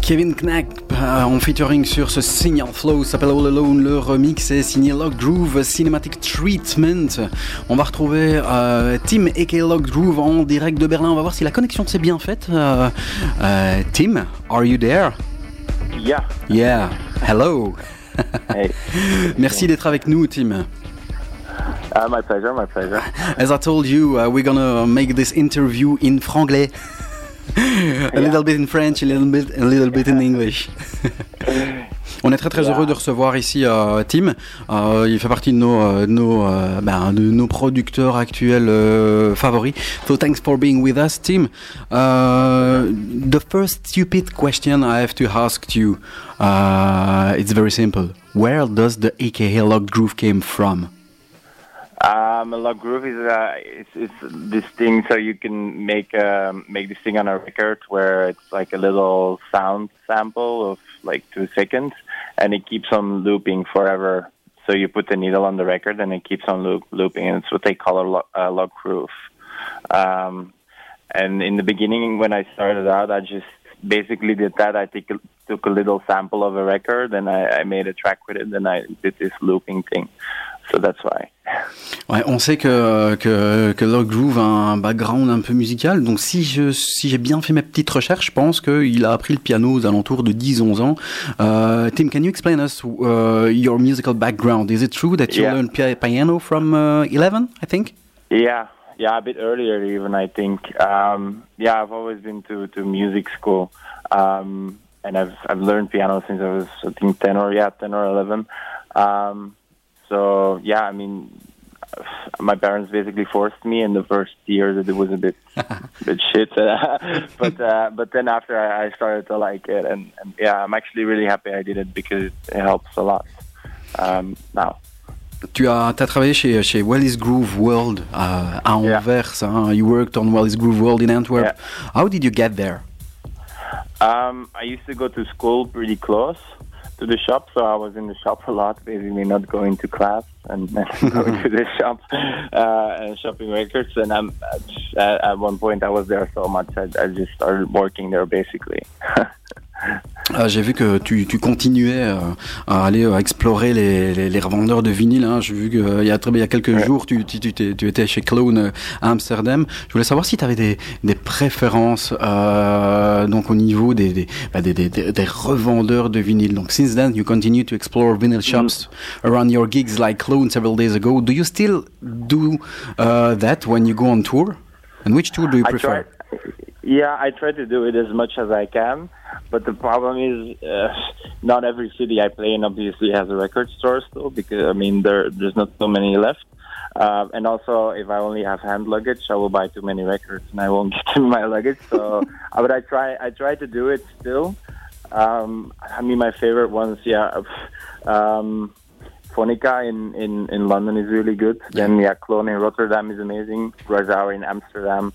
Kevin Knack euh, en featuring sur ce Signal Flow s'appelle All Alone. Le remix est signé Lock Groove Cinematic Treatment. On va retrouver euh, Tim aka Lock Groove en direct de Berlin. On va voir si la connexion s'est bien faite. Euh, euh, Tim, are you there? Yeah. Yeah. Hello. Hey. Merci d'être avec nous, Tim. Uh, my pleasure, my pleasure. As I told you, uh, we're gonna make this interview in franglais. A little bit in French, a little bit, a little bit in English. On est très très heureux de recevoir ici euh, Tim. Euh, il fait partie de nos, euh, de nos, euh, ben, de nos producteurs actuels euh, favoris. So thanks for being with us, Tim. Uh, the first stupid question I have to ask you, uh, it's very simple. Where does the AKA Locked Groove came from? Um, a log groove is uh, it's, it's this thing so you can make um, make this thing on a record where it's like a little sound sample of like two seconds, and it keeps on looping forever. So you put the needle on the record, and it keeps on loop, looping, and it's what they call a log groove. Um, and in the beginning, when I started out, I just basically did that. I took a, took a little sample of a record, and I, I made a track with it, and I did this looping thing. So that's why. Ouais, on sait que, que, que Log Groove a un background un peu musical, donc si je si j'ai bien fait mes petites recherches, je pense qu'il a appris le piano aux alentours de 10-11 ans. Uh, Tim, can you explain us uh, your musical background? Is it true that you Yeah. learned pi- piano from uh, 11, I think? Yeah, yeah, a bit earlier even. I think. Um, yeah, I've always been to to music school, um, and I've I've learned piano since I was I think ten or yeah ten or eleven. Um, so yeah, I mean, my parents basically forced me in the first year That it was a bit bit shit, but uh, but then after I, started to like it, and, and yeah, I'm actually really happy I did it because it helps a lot um, now. Tu as, t'as travaillé chez, chez Wallis Groove World à, à Anvers. hein. You worked on Wallis Groove World in Antwerp. How did you get there? Um, I used to go to school pretty close to the shop, so I was in the shop a lot, basically not going to class and, going to the shop uh, and shopping records. And I'm, at, at one point, I was there so much, I, I just started working there basically. Euh, J'ai vu que tu, tu continuais euh, à aller euh, explorer les, les, les revendeurs de vinyle. Hein. J'ai vu qu'il y, a il y a quelques jours, tu, tu, tu, tu étais chez Clone euh, à Amsterdam. Je voulais savoir si tu avais des, des préférences euh, donc au niveau des, des, bah, des, des, des- revendeurs de vinyle. Donc, since then, you continue to explore vinyl shops around your gigs like Clone several days ago. Do you still do uh, that when you go on tour? And which tour do you I prefer? try, yeah, I try to do it as much as I can, but the problem is uh, not every city I play in obviously has a record store still because I mean there there's not so many left. Uh, and also, if I only have hand luggage, I will buy too many records and I won't get to my luggage. So, uh, but I try I try to do it still. Um, I mean, my favorite ones, yeah. Um, Phonica in, in, in London is really good. Then yeah, Clone in Rotterdam is amazing. Rajau in Amsterdam.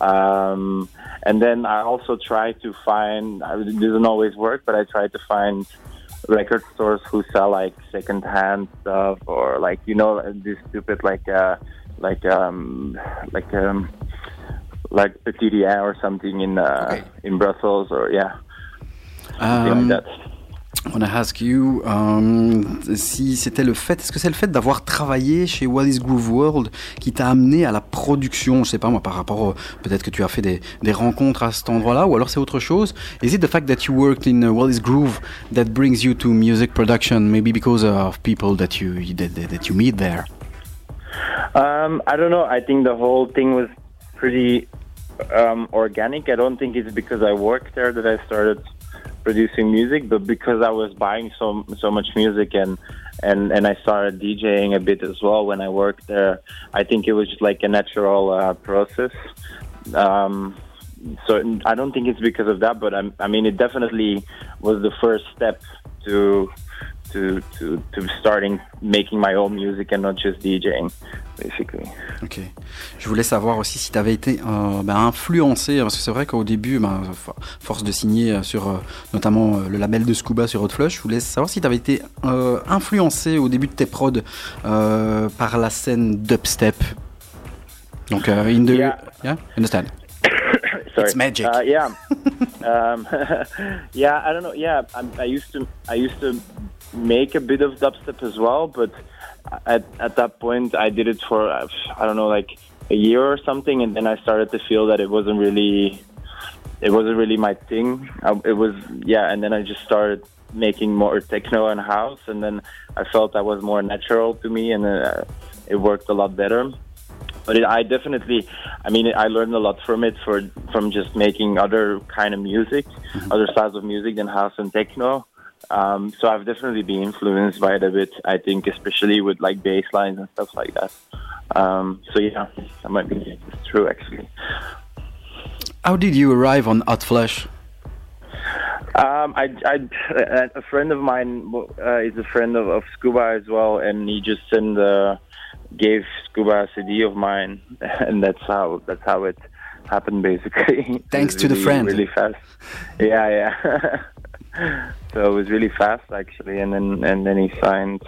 Um, and then I also try to find. I- It doesn't always work, but I try to find record stores who sell like second-hand stuff or like you know this stupid like uh, like um, like um, like Petit Rien or something in uh, in Brussels or yeah. something Um, like that. I wanna ask you um, si c'était le fait, est-ce que c'est le fait d'avoir travaillé chez Wallis Groove World qui t'a amené à la production, je sais pas moi, par rapport, peut-être que tu as fait des, des rencontres à cet endroit-là, ou alors c'est autre chose. Is it the fact that you worked in uh, Wallis Groove that brings you to music production, maybe because of people that you that- that you meet there? Um, I don't know. I think the whole thing was pretty um, organic. I don't think it's because I worked there that I started producing music, but because I was buying so so much music and and and I started DJing a bit as well when I worked there. I think it was just like a natural uh, process. Um, so I don't think it's because of that, but I'm, I mean, it definitely was the first step to to to to starting making my own music and not just DJing, basically. Ok. Je voulais savoir aussi si tu avais été euh, ben, influencé, parce que c'est vrai qu'au début, for- force de signer euh, sur euh, notamment euh, le label de Scuba sur Hot Flush, je voulais savoir si tu avais été influencé au début de tes prods par la scène dubstep. Donc, in the. Yeah. Yeah, understand. Sorry. It's magic. Uh, yeah. Um, yeah, I don't know. Yeah, I, I used to I used to make a bit of dubstep as well, but at at that point I did it for I don't know like a year or something, and then I started to feel that it wasn't really it wasn't really my thing. I, it was yeah, and then I just started making more techno and house, and then I felt that was more natural to me, and uh, it worked a lot better. But it, I definitely, I mean, I learned a lot from it for from just making other kind of music, other styles of music than house and techno. Um, so I've definitely been influenced by it a bit. I think, especially with like bass lines and stuff like that. Um, so yeah, that might be true actually. How did you arrive on Hot Flush? Um, I, I, a friend of mine uh, is a friend of, of Scuba as well, and he just sent, uh, gave Scuba a CD of mine, and that's how that's how it happened basically. Thanks to the friend. Really fast. Yeah, yeah. so it was really fast actually, and then and then he signed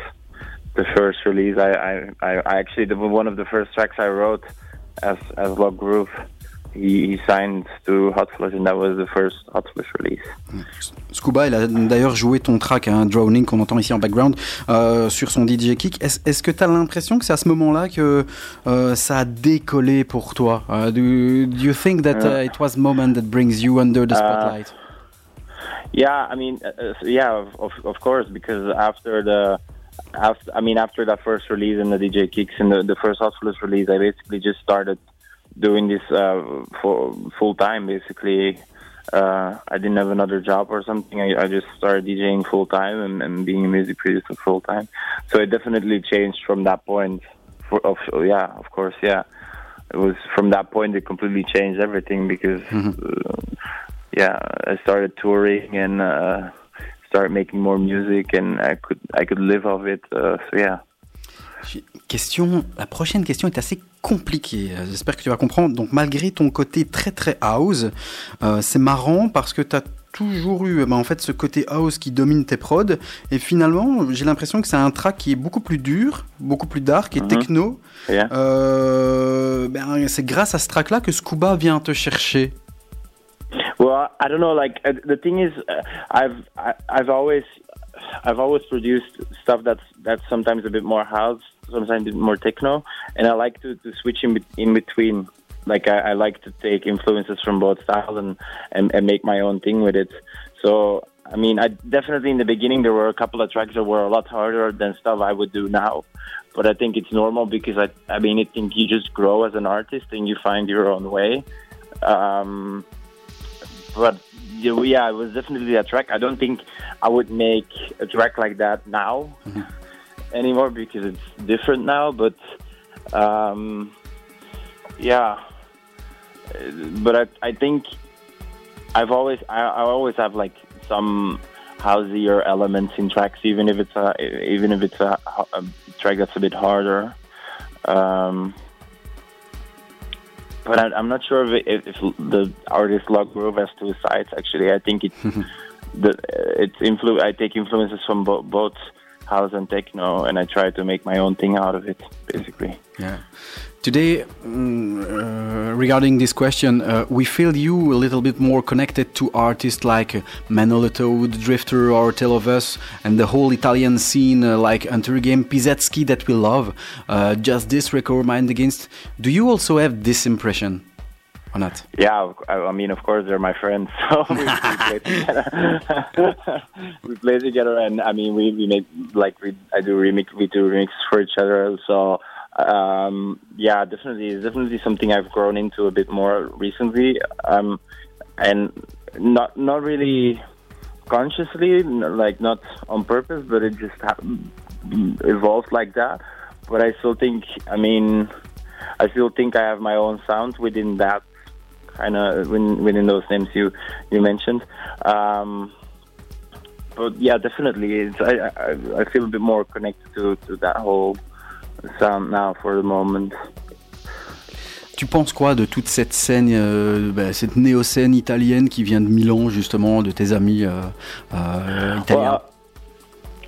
the first release. I I, I actually the, one of the first tracks I wrote as as Log Groove. He, he signed to Hot Flush, and that was the first Hot Flush release. Scuba, il a d'ailleurs joué ton track, un Drowning qu'on entend ici en background, euh, sur son DJ Kick. Est-ce est-ce que tu as l'impression que c'est à ce moment-là que euh, ça a décollé pour toi? Euh, do, do you think that uh, it was moment that brings you under the Uh, spotlight? Yeah, I mean, uh, uh, yeah, of, of of course, because after the, after I mean, after that first release and the DJ kicks and the, the first Flush release, I basically just started doing this uh, for full time. Basically, uh, I didn't have another job or something. I, I just started DJing full time and, and being a music producer full time. So it definitely changed from that point. For, of yeah, of course, yeah. It was from that point it completely changed everything because uh, yeah, I started touring and uh, started making more music, and I could I could live off it. Uh, so yeah. Question, la prochaine question est assez compliquée. Euh, J'espère que tu vas comprendre. Donc, malgré ton côté très très house, euh, c'est marrant parce que tu as toujours eu ben, en fait ce côté house qui domine tes prods et finalement j'ai l'impression que c'est un track qui est beaucoup plus dur, beaucoup plus dark et Mhm. techno. Yeah. Euh, ben, c'est grâce à ce track là que Scuba vient te chercher. Well, I don't know. Like uh, the thing is, uh, I've I, I've always I've always produced stuff that's that's sometimes a bit more house, sometimes a bit more techno, and I like to, to switch in, in between. Like I, I like to take influences from both styles and, and and make my own thing with it. So I mean, I definitely in the beginning there were a couple of tracks that were a lot harder than stuff I would do now. But I think it's normal because I I mean I think you just grow as an artist and you find your own way. Um, but yeah, it was definitely a track. I don't think I would make a track like that now anymore because it's different now. But um, yeah, but I, I think I've always I, I always have like some houseier elements in tracks, even if it's a even if it's a, a track that's a bit harder. Um, but I, I'm not sure if, it, if the artist Log Grove has two sides. Actually, I think it the uh, it's influ- I take influences from bo- both house and techno, and I try to make my own thing out of it, basically. Yeah. Today, mm, uh, regarding this question, uh, we feel you a little bit more connected to artists like Manolo Toad, Drifter, or Tale of Us, and the whole Italian scene uh, like Game Pizzetsky that we love. Uh, just this record Mind Against. Do you also have this impression? Or not? Yeah, I, mean, of course, they're my friends, so we, we play together. we play together, and I mean, we we make like we I do remix, we do remix for each other. So um, yeah, definitely, it's definitely something I've grown into a bit more recently, um, and not not really consciously, like not on purpose, but it just evolved like that. But I still think, I mean, I still think I have my own sound within that kind of within, those names you you mentioned. Um, but yeah, definitely, I, I I feel a bit more connected to to that whole sound now for the moment. Tu penses quoi de toute cette scène, euh, bah, cette néo-scène italienne qui vient de Milan, justement, de tes amis euh, euh, italiens?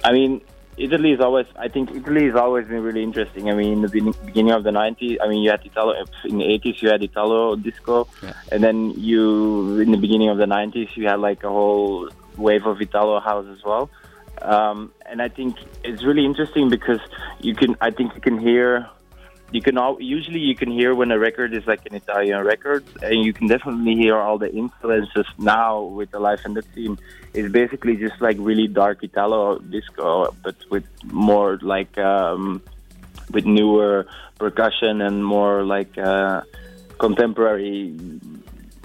Well, I mean, Italy is always. I think Italy has always been really interesting. I mean, in the beginning, beginning of the '90s, I mean, you had Italo. In the '80s, you had Italo disco, and then you, in the beginning of the '90s, you had like a whole wave of Italo house as well. Um, and I think it's really interesting because you can. I think you can hear. You can all, usually you can hear when a record is like an Italian record, and you can definitely hear all the influences now with the life and the scene. It's basically just like really dark Italo disco, but with more like um, with newer percussion and more like uh, contemporary,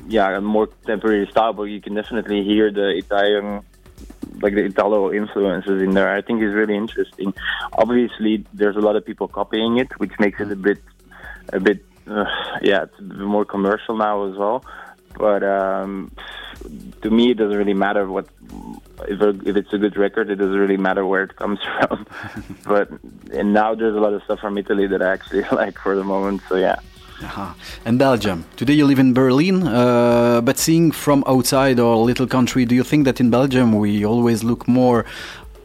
yeah, more contemporary style. But you can definitely hear the Italian like the Italo influences in there. I think is really interesting. Obviously, there's a lot of people copying it, which makes it a bit, a bit, uh, yeah, it's more commercial now as well. But um, to me, it doesn't really matter what if, if it's a good record. It doesn't really matter where it comes from. but and now there's a lot of stuff from Italy that I actually like for the moment. So yeah. Uh-huh. And Belgium. Today you live in Berlin, uh, but seeing from outside our little country, do you think that in Belgium we always look more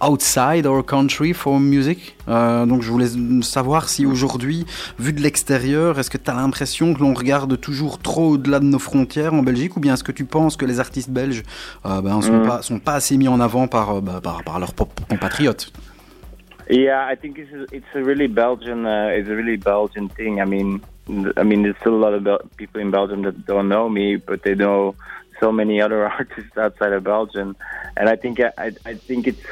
outside our country for music? Euh, Donc je voulais savoir si aujourd'hui, vu de l'extérieur, est-ce que tu as l'impression que l'on regarde toujours trop au-delà de nos frontières en Belgique, ou bien est-ce que tu penses que les artistes belges euh, ben, sont, Mm. pas, sont pas assez mis en avant par, euh, bah, par, par leurs compatriotes? Yeah, I think it's a, it's a really Belgian uh, it's a really Belgian thing. I mean, I mean, there's still a lot of Bel- people in Belgium that don't know me, but they know so many other artists outside of Belgium, and I think I, I, I think it's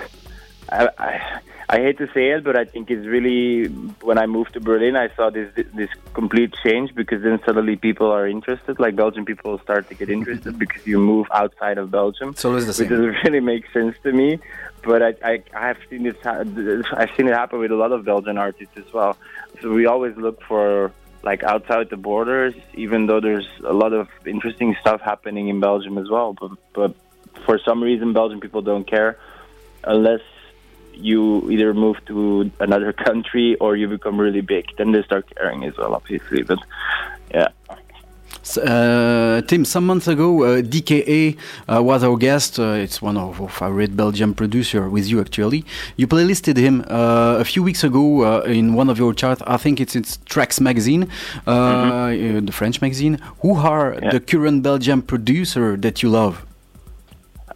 I, I I hate to say it, but I think it's really when I moved to Berlin, I saw this this complete change because then suddenly people are interested. Like Belgian people start to get interested mm-hmm. because you move outside of Belgium. It's always the which doesn't really make sense to me. But I, I, I've seen this I've seen it happen with a lot of Belgian artists as well. So we always look for like outside the borders, even though there's a lot of interesting stuff happening in Belgium as well. But, but for some reason, Belgian people don't care unless you either move to another country or you become really big. Then they start caring as well, obviously. But yeah. Uh, Tim, some months ago, uh, DKA uh, was our guest. Uh, it's one of our favorite Belgian producer with you, actually. You playlisted him uh, a few weeks ago uh, in one of your charts. I think it's it's Tracks magazine, uh, uh, the French magazine. Who are. Yeah. the current Belgian producer that you love?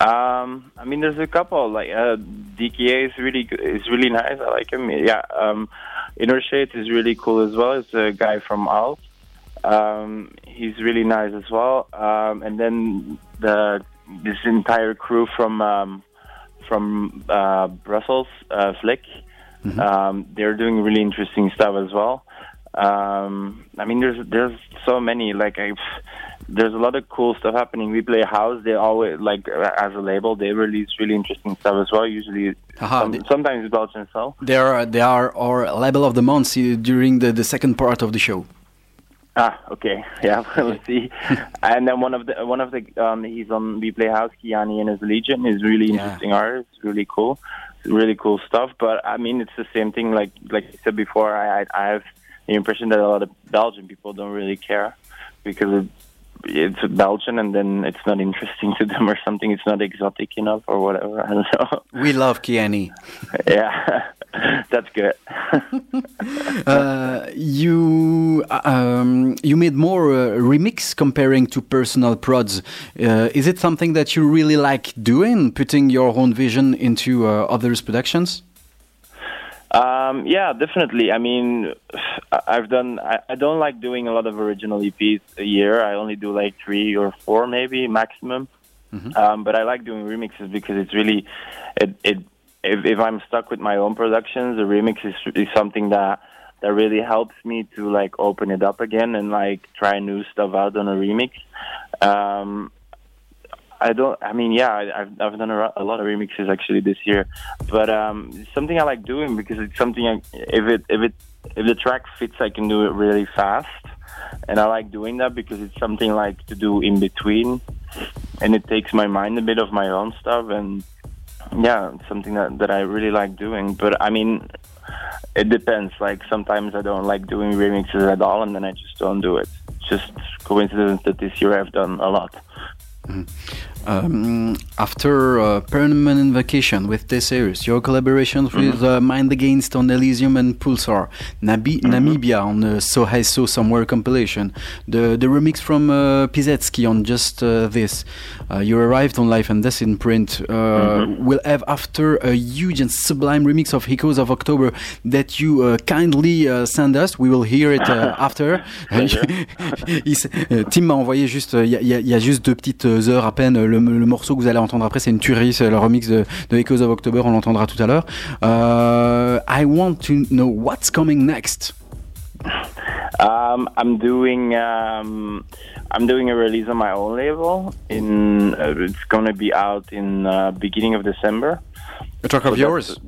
Um, I mean, there's a couple. Like uh, DKA is really. Is really nice. I like him. Yeah. Um, Inner Shade is really cool as well. It's a guy from Alt. Um, he's really nice as well. Um, and then the this entire crew from um, from uh, Brussels, uh, Flick. Um, they're doing really interesting stuff as well. Um, I mean, there's there's so many. Like, I, there's a lot of cool stuff happening. We play house. They always like uh, as a label. They release really interesting stuff as well. Usually, some, sometimes Belgian style. They are they are our label of the month during the, the second part of the show. Ah, okay, yeah, let's see. and then one of the one of the um, he's on We Play House, Kiani and his Legion is really interesting artist, really cool, really cool stuff. But I mean, it's the same thing. Like like you said before, I I, I have the impression that a lot of Belgian people don't really care because it, it's Belgian, and then it's not interesting to them or something. It's not exotic enough or whatever. I don't know. We love Kiani. yeah, that's good. Uh, you um, you made more uh, remix comparing to personal prods. Uh, is it something that you really like doing, putting your own vision into uh, others' productions? Um, yeah, definitely. I mean, I've done. I, I don't like doing a lot of original EPs a year. I only do like three or four, maybe maximum. Um, but I like doing remixes because it's really, it. it if, if I'm stuck with my own productions, a remix is, is something that that really helps me to like open it up again and like try new stuff out on a remix. Um, I don't. I mean, yeah, I, I've I've done a, a lot of remixes actually this year, but um, it's something I like doing because it's something I, if it if it if the track fits, I can do it really fast, and I like doing that because it's something like to do in between, and it takes my mind a bit of my own stuff, and yeah, it's something that that I really like doing. But I mean, it depends. Like sometimes I don't like doing remixes at all, and then I just don't do it. Just coincidence that this year I've done a lot. Um, after uh, Permanent Vacation with Tesseus, your collaborations with uh, Mind Against on Elysium and Pulsar, Nabi- Namibia on uh, So I So Somewhere compilation, the, the remix from uh, Pisetsky on Just uh, This, uh, you arrived on Life and Death in print, uh, will have after a huge and sublime remix of Echoes of October that you uh, kindly uh, send us. We will hear it uh, after. Tim m'a envoyé juste, il y, y y a juste deux petites heures à peine. Le, le morceau que vous allez entendre après, c'est une tuerie, c'est le remix de, de Echoes of October. On l'entendra tout à l'heure. Euh, I want to know what's coming next. Um, I'm doing um, I'm doing a release on my own label. In uh, it's going to be out in uh, beginning of December. A track of So yours?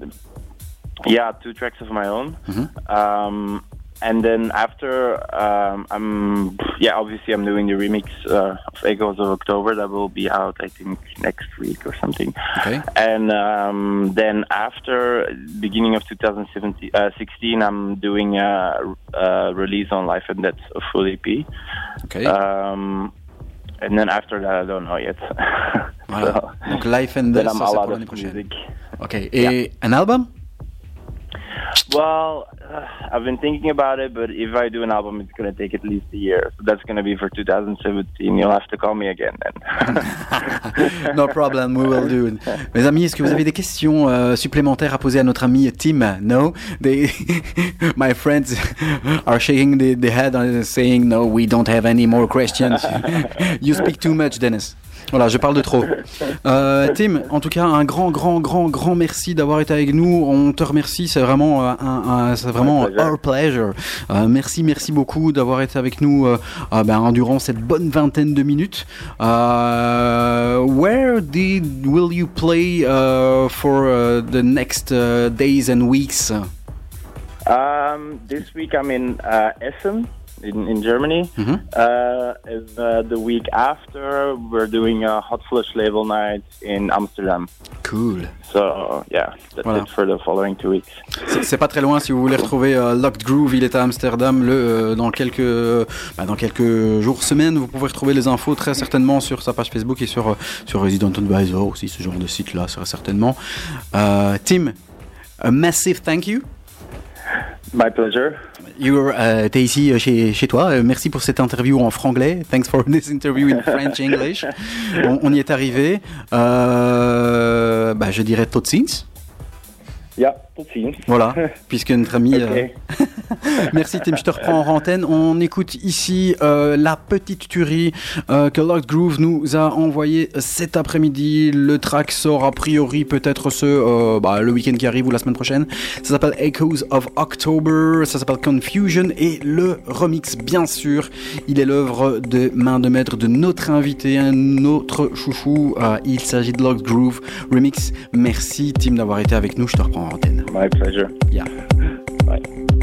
Yeah, two tracks of my own. Mhm. Um, and then after, um, I'm yeah, obviously I'm doing the remix uh, of Echoes of October that will be out I think next week or something. Okay. And um, then after beginning of 2016 uh, I'm doing a, a release on Life and Death, a full EP. Okay. Um, and then after that, I don't know yet. Voilà. Donc Life and then Death, I'm ça, c'est all pour out l'année of prochaine. music. Ok. Et un album Well, uh, I've been thinking about it, but if I do an album, it's going to take at least a year. So that's going to be for 2017. You'll have to call me again then. No problem, we will do it. Mes amis, est-ce que vous avez des questions euh, supplémentaires à poser à notre ami Tim No, they, my friends are shaking the head and saying no, we don't have any more questions. you speak too much, Dennis. Voilà, je parle de trop. Euh, Tim, en tout cas, un grand, grand, grand, grand merci d'avoir été avec nous. On te remercie, c'est vraiment, euh, un, un- c'est vraiment our pleasure. Euh, merci, merci beaucoup d'avoir été avec nous euh, ben, durant cette bonne vingtaine de minutes. Where did will you play uh, for uh, the next uh, days and weeks? Um, this week I'm in uh, Essen in, in Germany. Mhm. Uh, and, uh, the week after, we're doing a Hot Flush label night in Amsterdam. Cool. So, yeah, that's Voilà. it for the following two weeks. C'est- C'est pas très loin si vous voulez retrouver euh, Locked Groove. Il est à Amsterdam le, euh, dans, quelques, euh, bah, dans quelques jours, semaines. Vous pouvez retrouver les infos très certainement sur sa page Facebook et sur, sur Resident Advisor aussi, ce genre de site-là, serait certainement. Tim, a massive thank you. My pleasure. You're, euh, t'es ici euh, chez, chez toi. Euh, merci pour cette interview en franglais. Thanks for this interview in French English. On, on y est arrivé. Euh, bah, je dirais tot ziens. Yeah, Voilà, puisque notre ami. euh. Merci Tim, je te reprends en antenne. On écoute ici euh, la petite tuerie euh, que Locked Groove nous a envoyé cet après-midi. Le track sort a priori peut-être ce euh, bah, le week-end qui arrive ou la semaine prochaine. Ça s'appelle Echoes of October, ça s'appelle Confusion et le remix bien sûr, il est l'œuvre de main de maître de notre invité, un autre chouchou. Euh, il s'agit de Locked Groove remix. Merci Tim d'avoir été avec nous. Je te reprends en antenne. My pleasure. Yeah. Bye.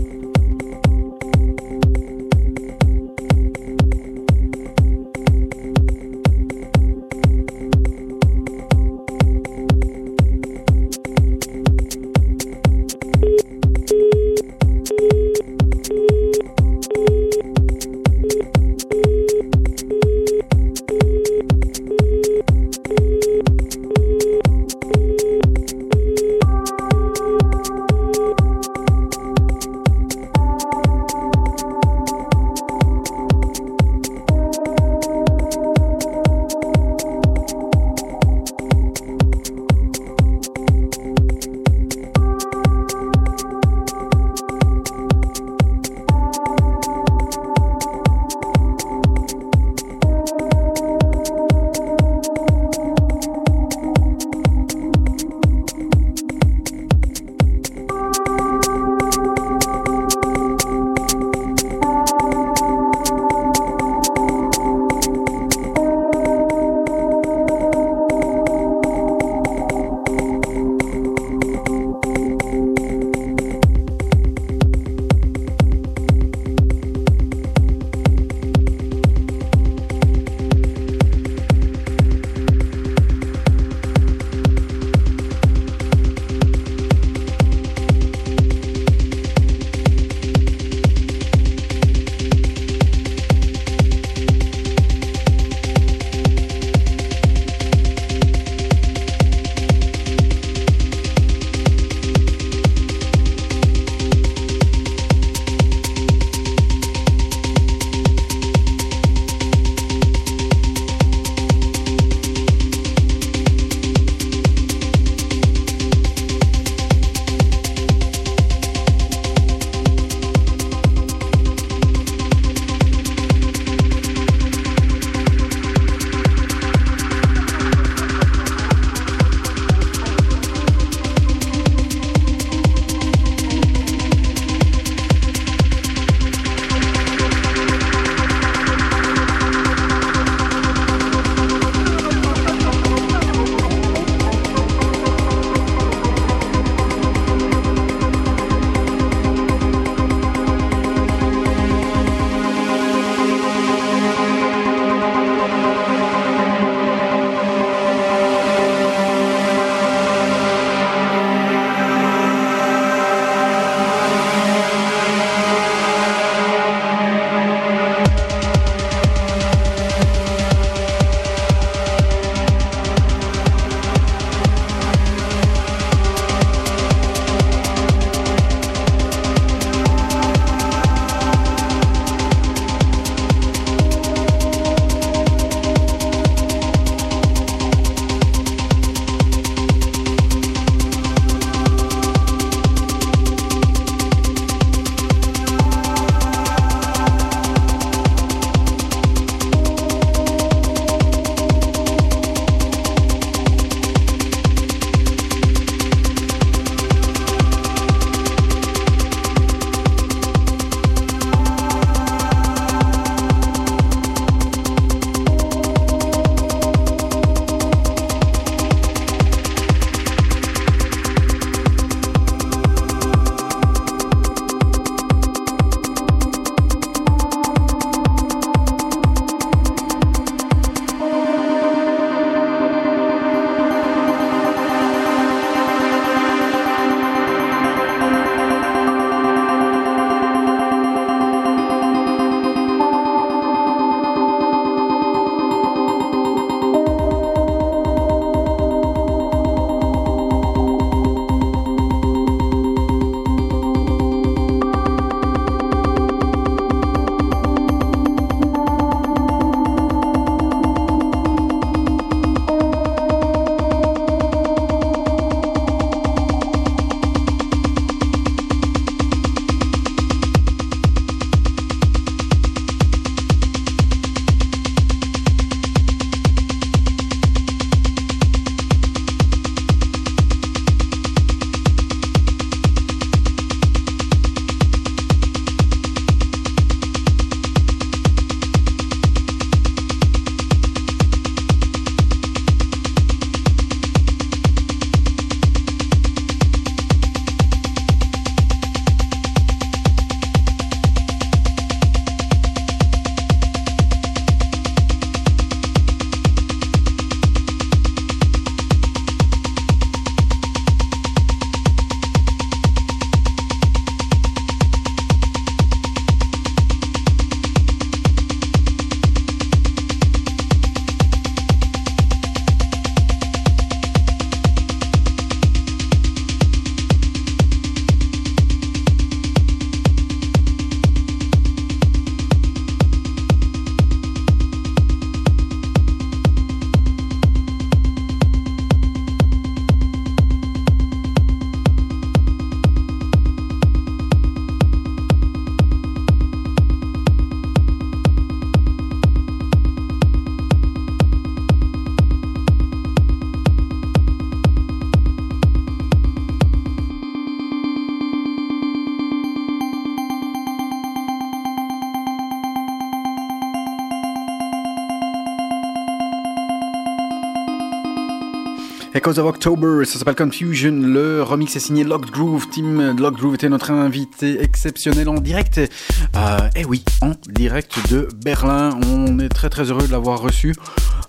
Echoes of October, ça s'appelle Confusion. Le remix est signé Locked Groove. Team Locked Groove était notre invité exceptionnel en direct. Euh, eh oui, en direct de Berlin. On est très très heureux de l'avoir reçu.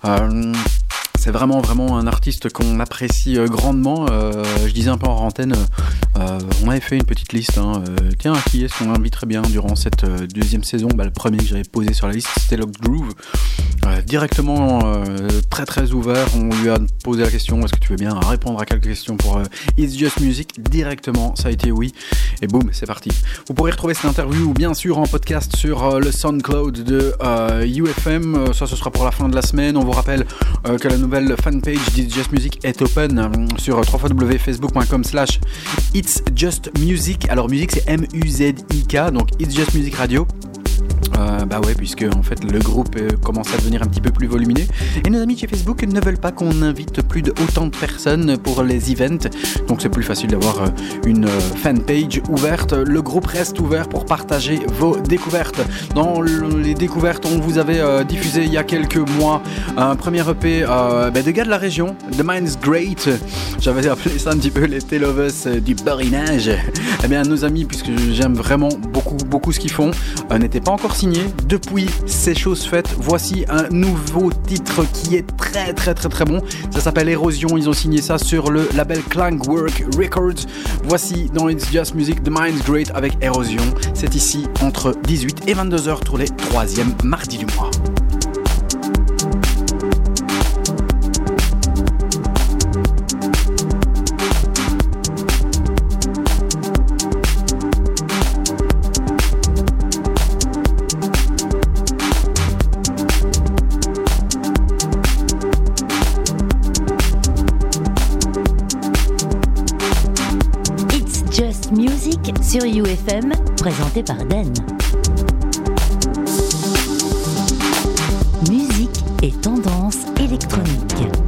Euh, c'est vraiment vraiment un artiste qu'on apprécie euh, grandement. Euh, je disais un peu en antenne, on avait fait une petite liste. Hein, tiens, qui est-ce qu'on inviterait bien durant cette deuxième saison? Bah, Le premier que j'avais posé sur la liste, c'était Locked Groove. Directement euh, très très ouvert, on lui a posé la question est-ce que tu veux bien répondre à quelques questions pour euh, It's Just Music Directement, ça a été oui. Et boum, c'est parti. Vous pourrez retrouver cette interview bien sûr en podcast sur euh, le SoundCloud de UFM. Ça, ce sera pour la fin de la semaine. On vous rappelle que la nouvelle fanpage d'It's Just Music est open sur www.facebook.com slash It's Just Music. Alors musique c'est M-U-Z-I-K, donc It's Just Music Radio. Euh, bah ouais, puisque en fait le groupe euh, commence à devenir un petit peu plus volumineux. Et nos amis chez Facebook ne veulent pas qu'on invite plus de autant de personnes pour les events. Donc c'est plus facile d'avoir euh, une euh, fanpage ouverte. Le groupe reste ouvert pour partager vos découvertes. Dans le- les découvertes, on vous avait diffusé il y a quelques mois un premier EP bah, de gars de la région, The Mind's Great. J'avais appelé ça un petit peu les Tale of Us euh, du borinage. Eh bien, nos amis, puisque j'aime vraiment beaucoup, beaucoup ce qu'ils font, n'étaient pas encore Depuis, ces choses faites, voici un nouveau titre qui est très, très, très, très bon. Ça s'appelle Érosion. Ils ont signé ça sur le label Clankwork Records. Voici dans It's Just Music The Mind's Great avec Érosion. C'est ici entre 18 et 22 heures tous les troisièmes mardis du mois. Sur UFM, présenté par Dan. Musique et tendance électronique.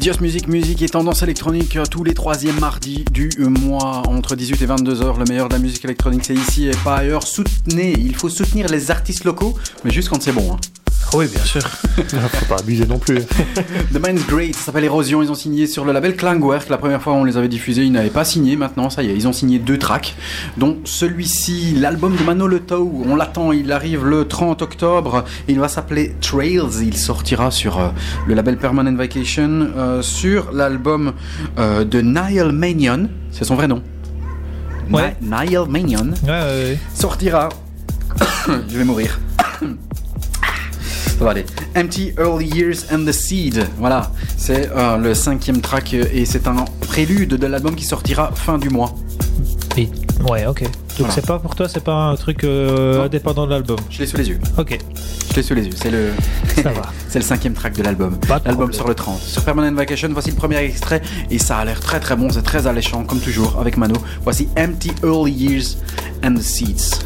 Just Music, musique et tendance électronique euh, tous les troisièmes mardis du mois entre 18 et 22 heures. Le meilleur de la musique électronique, c'est ici et pas ailleurs. Soutenez, il faut soutenir les artistes locaux, mais juste quand c'est bon. hein. Oui, bien sûr. Faut pas abuser non plus. The Mind's Great, ça s'appelle Erosion. Ils ont signé sur le label Klangwerk. La première fois, on les avait diffusés, ils n'avaient pas signé. Maintenant, ça y est, ils ont signé deux tracks, dont celui-ci, l'album de Mano Le Tau. On l'attend, il arrive le 30 octobre. Il va s'appeler Trails. Il sortira sur euh, le label Permanent Vacation, euh, sur l'album euh, de Niall Manion. C'est son vrai nom. Ouais. Ni- Niall Manion Ouais, ouais, ouais. sortira. Je vais mourir. Empty Early Years and the Seed. Voilà, c'est euh, le cinquième track euh, et c'est un prélude de l'album qui sortira fin du mois. Et- Ouais, ok. Donc Voilà. c'est pas pour toi, c'est pas un truc euh, indépendant de l'album? Je l'ai sous les yeux. Ok, Je l'ai sous les yeux. C'est le, ça va. c'est le cinquième track de l'album. L'album sur le 30. Sur Permanent Vacation, voici le premier extrait et ça a l'air très très bon. C'est très alléchant comme toujours avec Mano. Voici Empty Early Years and the Seeds.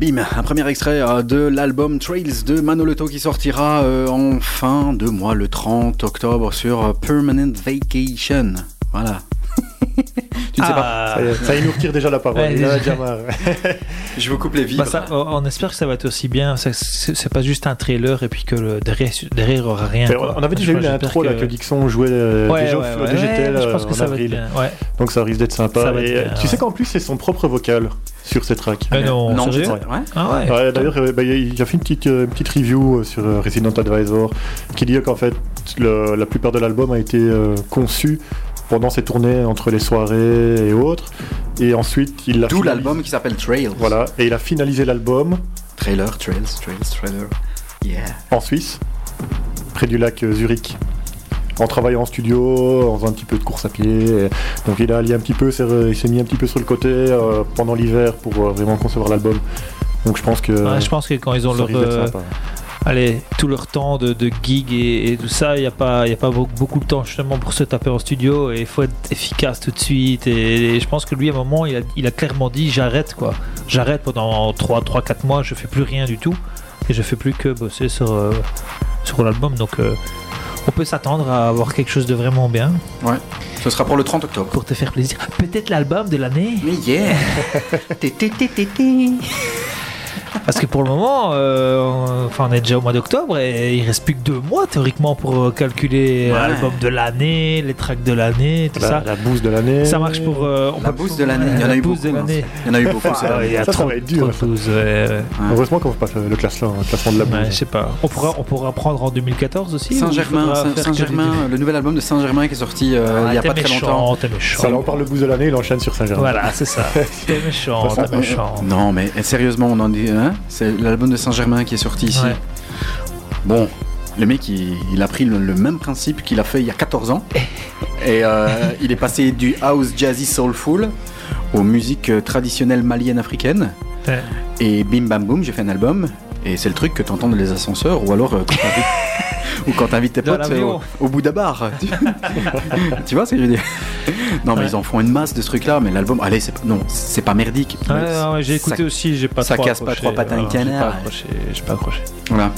Bim, un premier extrait euh, de l'album Trails de Manoleto qui sortira euh, en fin de mois, le 30 octobre, sur euh, Permanent Vacation. Voilà. tu ne sais pas. Ça y est, ça retire déjà la parole. Ouais, Il en a déjà. Je vous coupe les vivres. Bah, ça, on espère que ça va être aussi bien. C'est pas juste un trailer et puis que le, derrière, derrière aura rien. Quoi. on avait déjà eu l'intro là que Dixon jouait euh, Ouais, déjà au- ouais, au ouais, DGTL ouais, je pense que en ça va être avril. bien, ouais. Donc ça risque d'être sympa. Ça va être Et bien, tu ouais. sais qu'en plus c'est son propre vocal sur ces tracks. Mais non, Non, sérieux ouais. Ah ouais. D'ailleurs, euh, bah, il a fait une petite, euh, une petite review euh, sur euh, Resident Advisor qui dit qu'en fait le- la plupart de l'album a été euh, conçu pendant ses tournées entre les soirées et autres. Et ensuite, il a D'où l'album qui s'appelle Trails. Voilà, et il a finalisé l'album Trailer, Trails, Trails, Trailer. Yeah. en Suisse, près du lac Zurich. En travaillant en studio, en faisant un petit peu de course à pied. Donc il a allié un petit peu, il s'est mis un petit peu sur le côté euh, pendant l'hiver pour euh, vraiment concevoir l'album. Donc je pense que. Ouais, je pense que quand ils ont leur, euh, allez, tout leur temps de, de gig et, et tout ça, il n'y a pas, il y a pas beaucoup, beaucoup de temps justement pour se taper en studio et il faut être efficace tout de suite. Et, et je pense que lui, à un moment, il a, il a clairement dit j'arrête quoi. J'arrête pendant 3-4 mois, je fais plus rien du tout et je fais plus que bosser sur, euh, sur l'album. Donc euh, on peut s'attendre à avoir quelque chose de vraiment bien Ouais. Ce sera pour le 30 octobre. pour te faire plaisir. Peut-être l'album de l'année Mais yeah Parce que pour le moment, euh, on- enfin, on est déjà au mois d'octobre et il reste plus que deux mois théoriquement pour euh, calculer Ouais. l'album de l'année, les tracks de l'année, tout la, ça. la bouse de l'année. Ça marche pour. euh, on La boost de l'année. Il y en a eu beaucoup. de hein. l'année. Il y en a eu beaucoup. il y a Ça, ça trop, va être dur, ouais. Heureusement qu'on ne fait pas le classement, le classement de la bouse. Ouais, je sais pas. On pourra, on pourra prendre en 2014 aussi. Saint-Germain, Saint-Germain, le nouvel album de Saint-Germain qui est sorti euh, Ah, il y a pas très méchant, longtemps. T'es méchant. Ça, là, on parle de bouse de l'année, il enchaîne sur Saint-Germain. Voilà, c'est ça. T'es méchant, t'es méchant. Non, mais sérieusement, on en dit. Hein c'est l'album de Saint-Germain qui est sorti ici. Ouais. Bon, le mec, il, il a pris le, le même principe qu'il a fait il y a 14 ans. Et euh, il est passé du house jazzy soulful aux musiques euh, traditionnelles maliennes africaines. Ouais. Et bim bam boum, j'ai fait un album. Et c'est le truc que t'entends dans les ascenseurs ou alors euh, quand ou quand t'invites tes potes euh, au, au bout d'un bar. Tu, tu vois ce que je veux dire? Non, mais Ouais. ils en font une masse de ce truc-là. Mais l'album, allez, c'est pas, non, c'est pas merdique. Ouais, j'ai ça- écouté aussi, j'ai pas ça casse pas trois patins de j'ai canard. pas accroché, J'ai pas accroché. Voilà.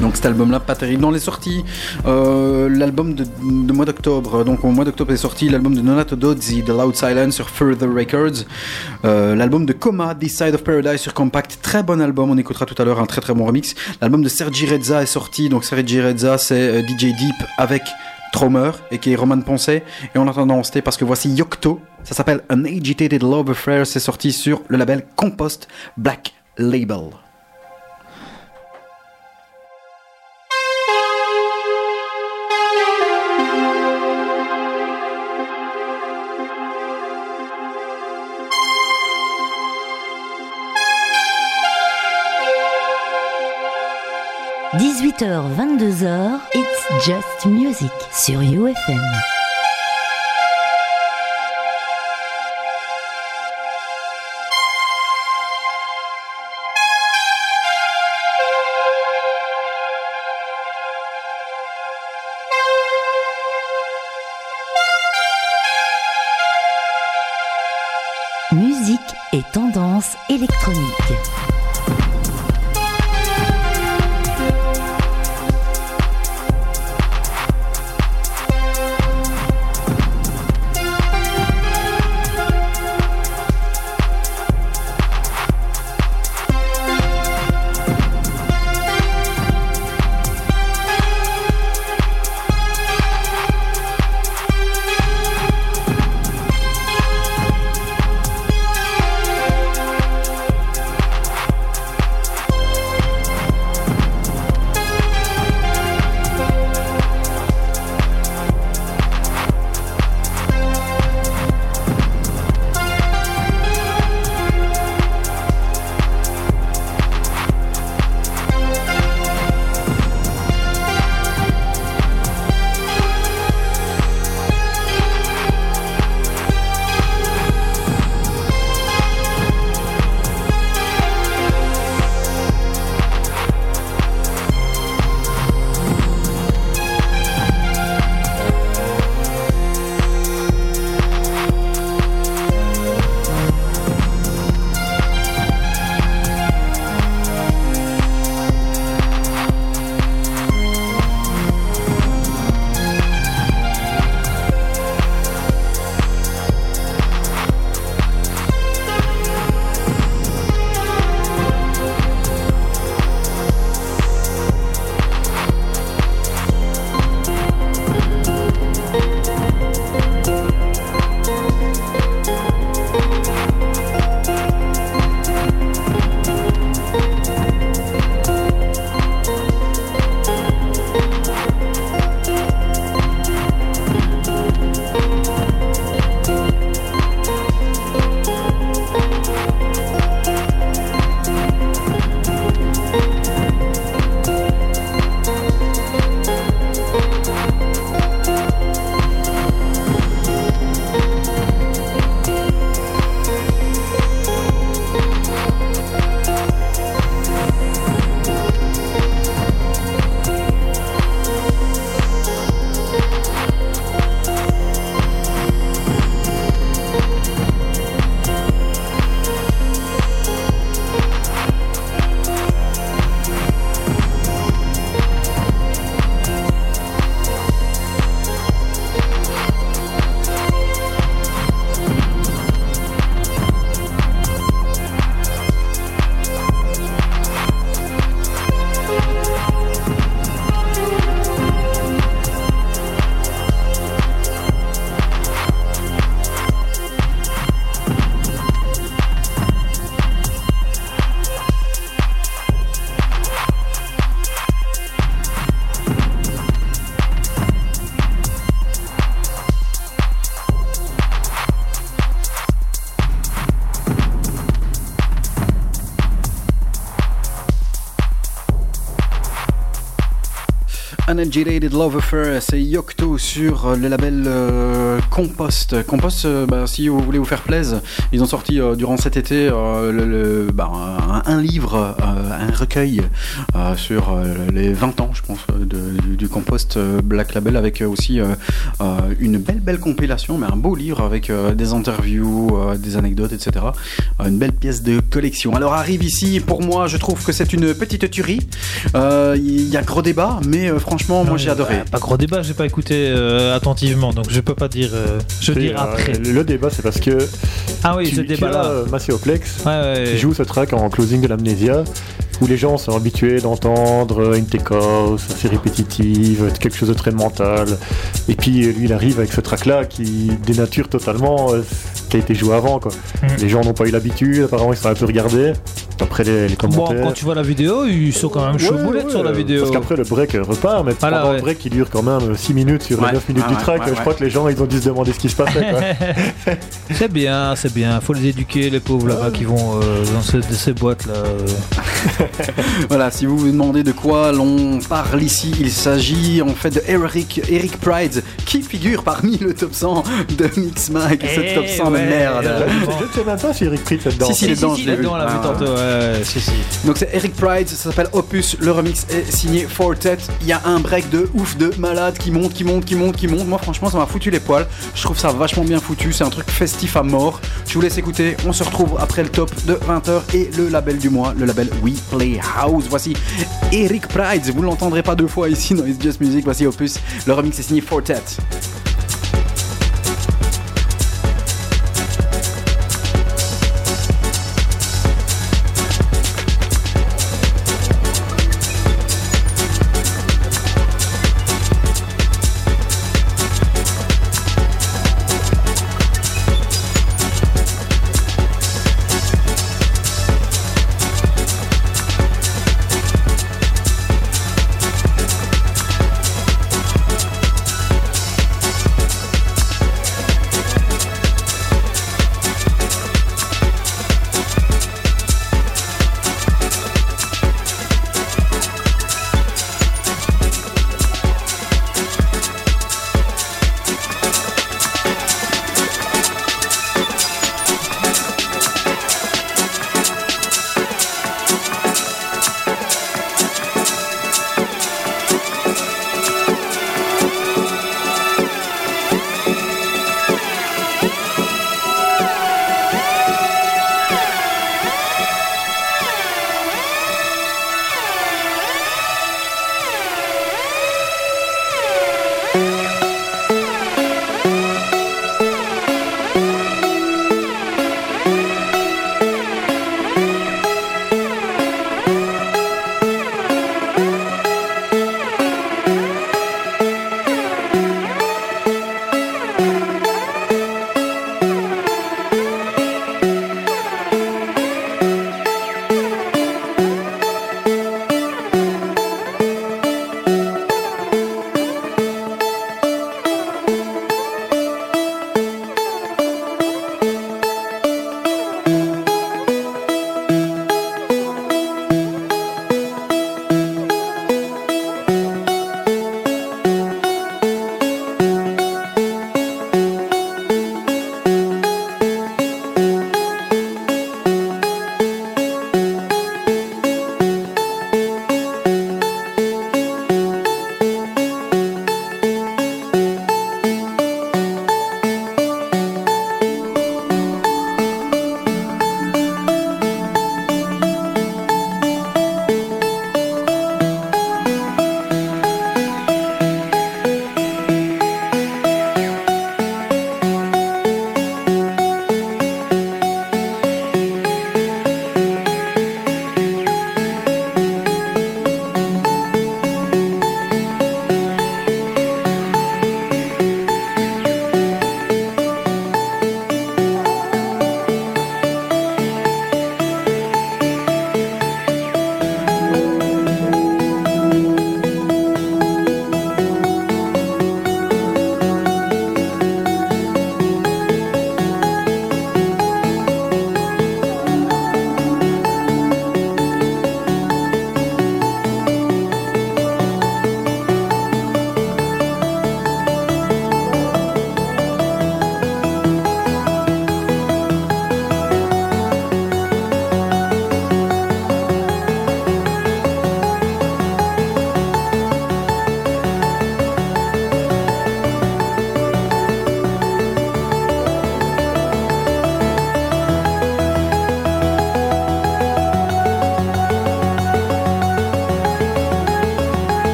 Donc cet album-là, pas terrible. Dans les sorties, euh, l'album de, mois d'octobre, donc au mois d'octobre est sorti l'album de Nonato Dozzi, The Loud Silence sur Further Records, Euh, l'album de Coma, This Side of Paradise sur Compact, très bon album, on écoutera tout à l'heure un très très bon remix. L'album de Sergi Rezza est sorti, donc Sergi Rezza c'est euh, DJ Deep avec Traumer et qui est Roman Ponce. Et en attendant, c'était parce que voici Yocto, ça s'appelle An Agitated Love Affair, c'est sorti sur le label Compost Black Label. – 18h, 22h, It's Just Music sur UFM. Musique et tendance électronique. Unadulated Love Affair, c'est Yocto sur le label euh, Compost. Compost, euh, bah, si vous voulez vous faire plaisir, ils ont sorti euh, durant cet été bah, un, livre, un recueil sur les 20 ans, je pense, du, Compost euh, Black Label avec euh, aussi euh, une belle, belle compilation, mais un beau livre avec euh, des interviews, euh, des anecdotes, etc. Une belle pièce de collection. Alors arrive ici, pour moi, je trouve que c'est une petite tuerie. Euh, Il y a gros débat, mais euh, franchement, moi j'ai adoré. Pas gros débat, j'ai pas écouté euh, attentivement, donc je peux pas dire. euh, je euh, après. le débat, c'est parce que Ah oui, tu, ce débat-là. as, Macéoplex Ouais, ouais, qui ouais. joue ce track en closing de l'amnésia où les gens sont habitués d'entendre une house assez répétitive, quelque chose de très mental. Et puis lui, il arrive avec ce track-là qui dénature totalement euh, ce qui a été joué avant. Quoi. Mm. Les gens n'ont pas eu l'habitude, apparemment ils sont un peu regardés. Après les, les Bon, commentaires. quand tu vois la vidéo, ils sont quand même chaud Ouais, boulettes ouais, sur la euh, vidéo. Parce qu'après le break euh, repart, mais Voilà, pendant ouais. le break qui dure quand même 6 minutes sur Ouais, les 9 minutes du ouais, track, ouais, je crois ouais. que les gens ils ont dû se demander ce qui se passait. C'est bien, c'est bien. Faut les éduquer, les pauvres là-bas qui vont euh, dans ce- ces boîtes là. euh. Voilà, si vous vous demandez de quoi l'on parle ici, il s'agit en fait de Eric, Eric Pride qui figure parmi le top 100 de Mixmag, Eh cette top 100 ouais, de merde. je ne sais même pas si Eric Pritz est dedans. Si, si, il est dedans, si, je il l'ai vu. Ah. Ouais, si. Donc c'est Eric Pride, ça s'appelle Opus, le remix est signé Fortet. Il y a un break de ouf de malade qui monte, qui monte, qui monte, qui monte. Moi franchement ça m'a foutu les poils. Je trouve ça vachement bien foutu, c'est un truc festif à mort. Je vous laisse écouter, on se retrouve après le top de 20h et le label du mois, le label We Play House. Voici Eric Pride, vous l'entendrez pas deux fois ici dans It's Just Music, voici Opus, le remix est signé Fortet.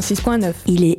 106.9. Il est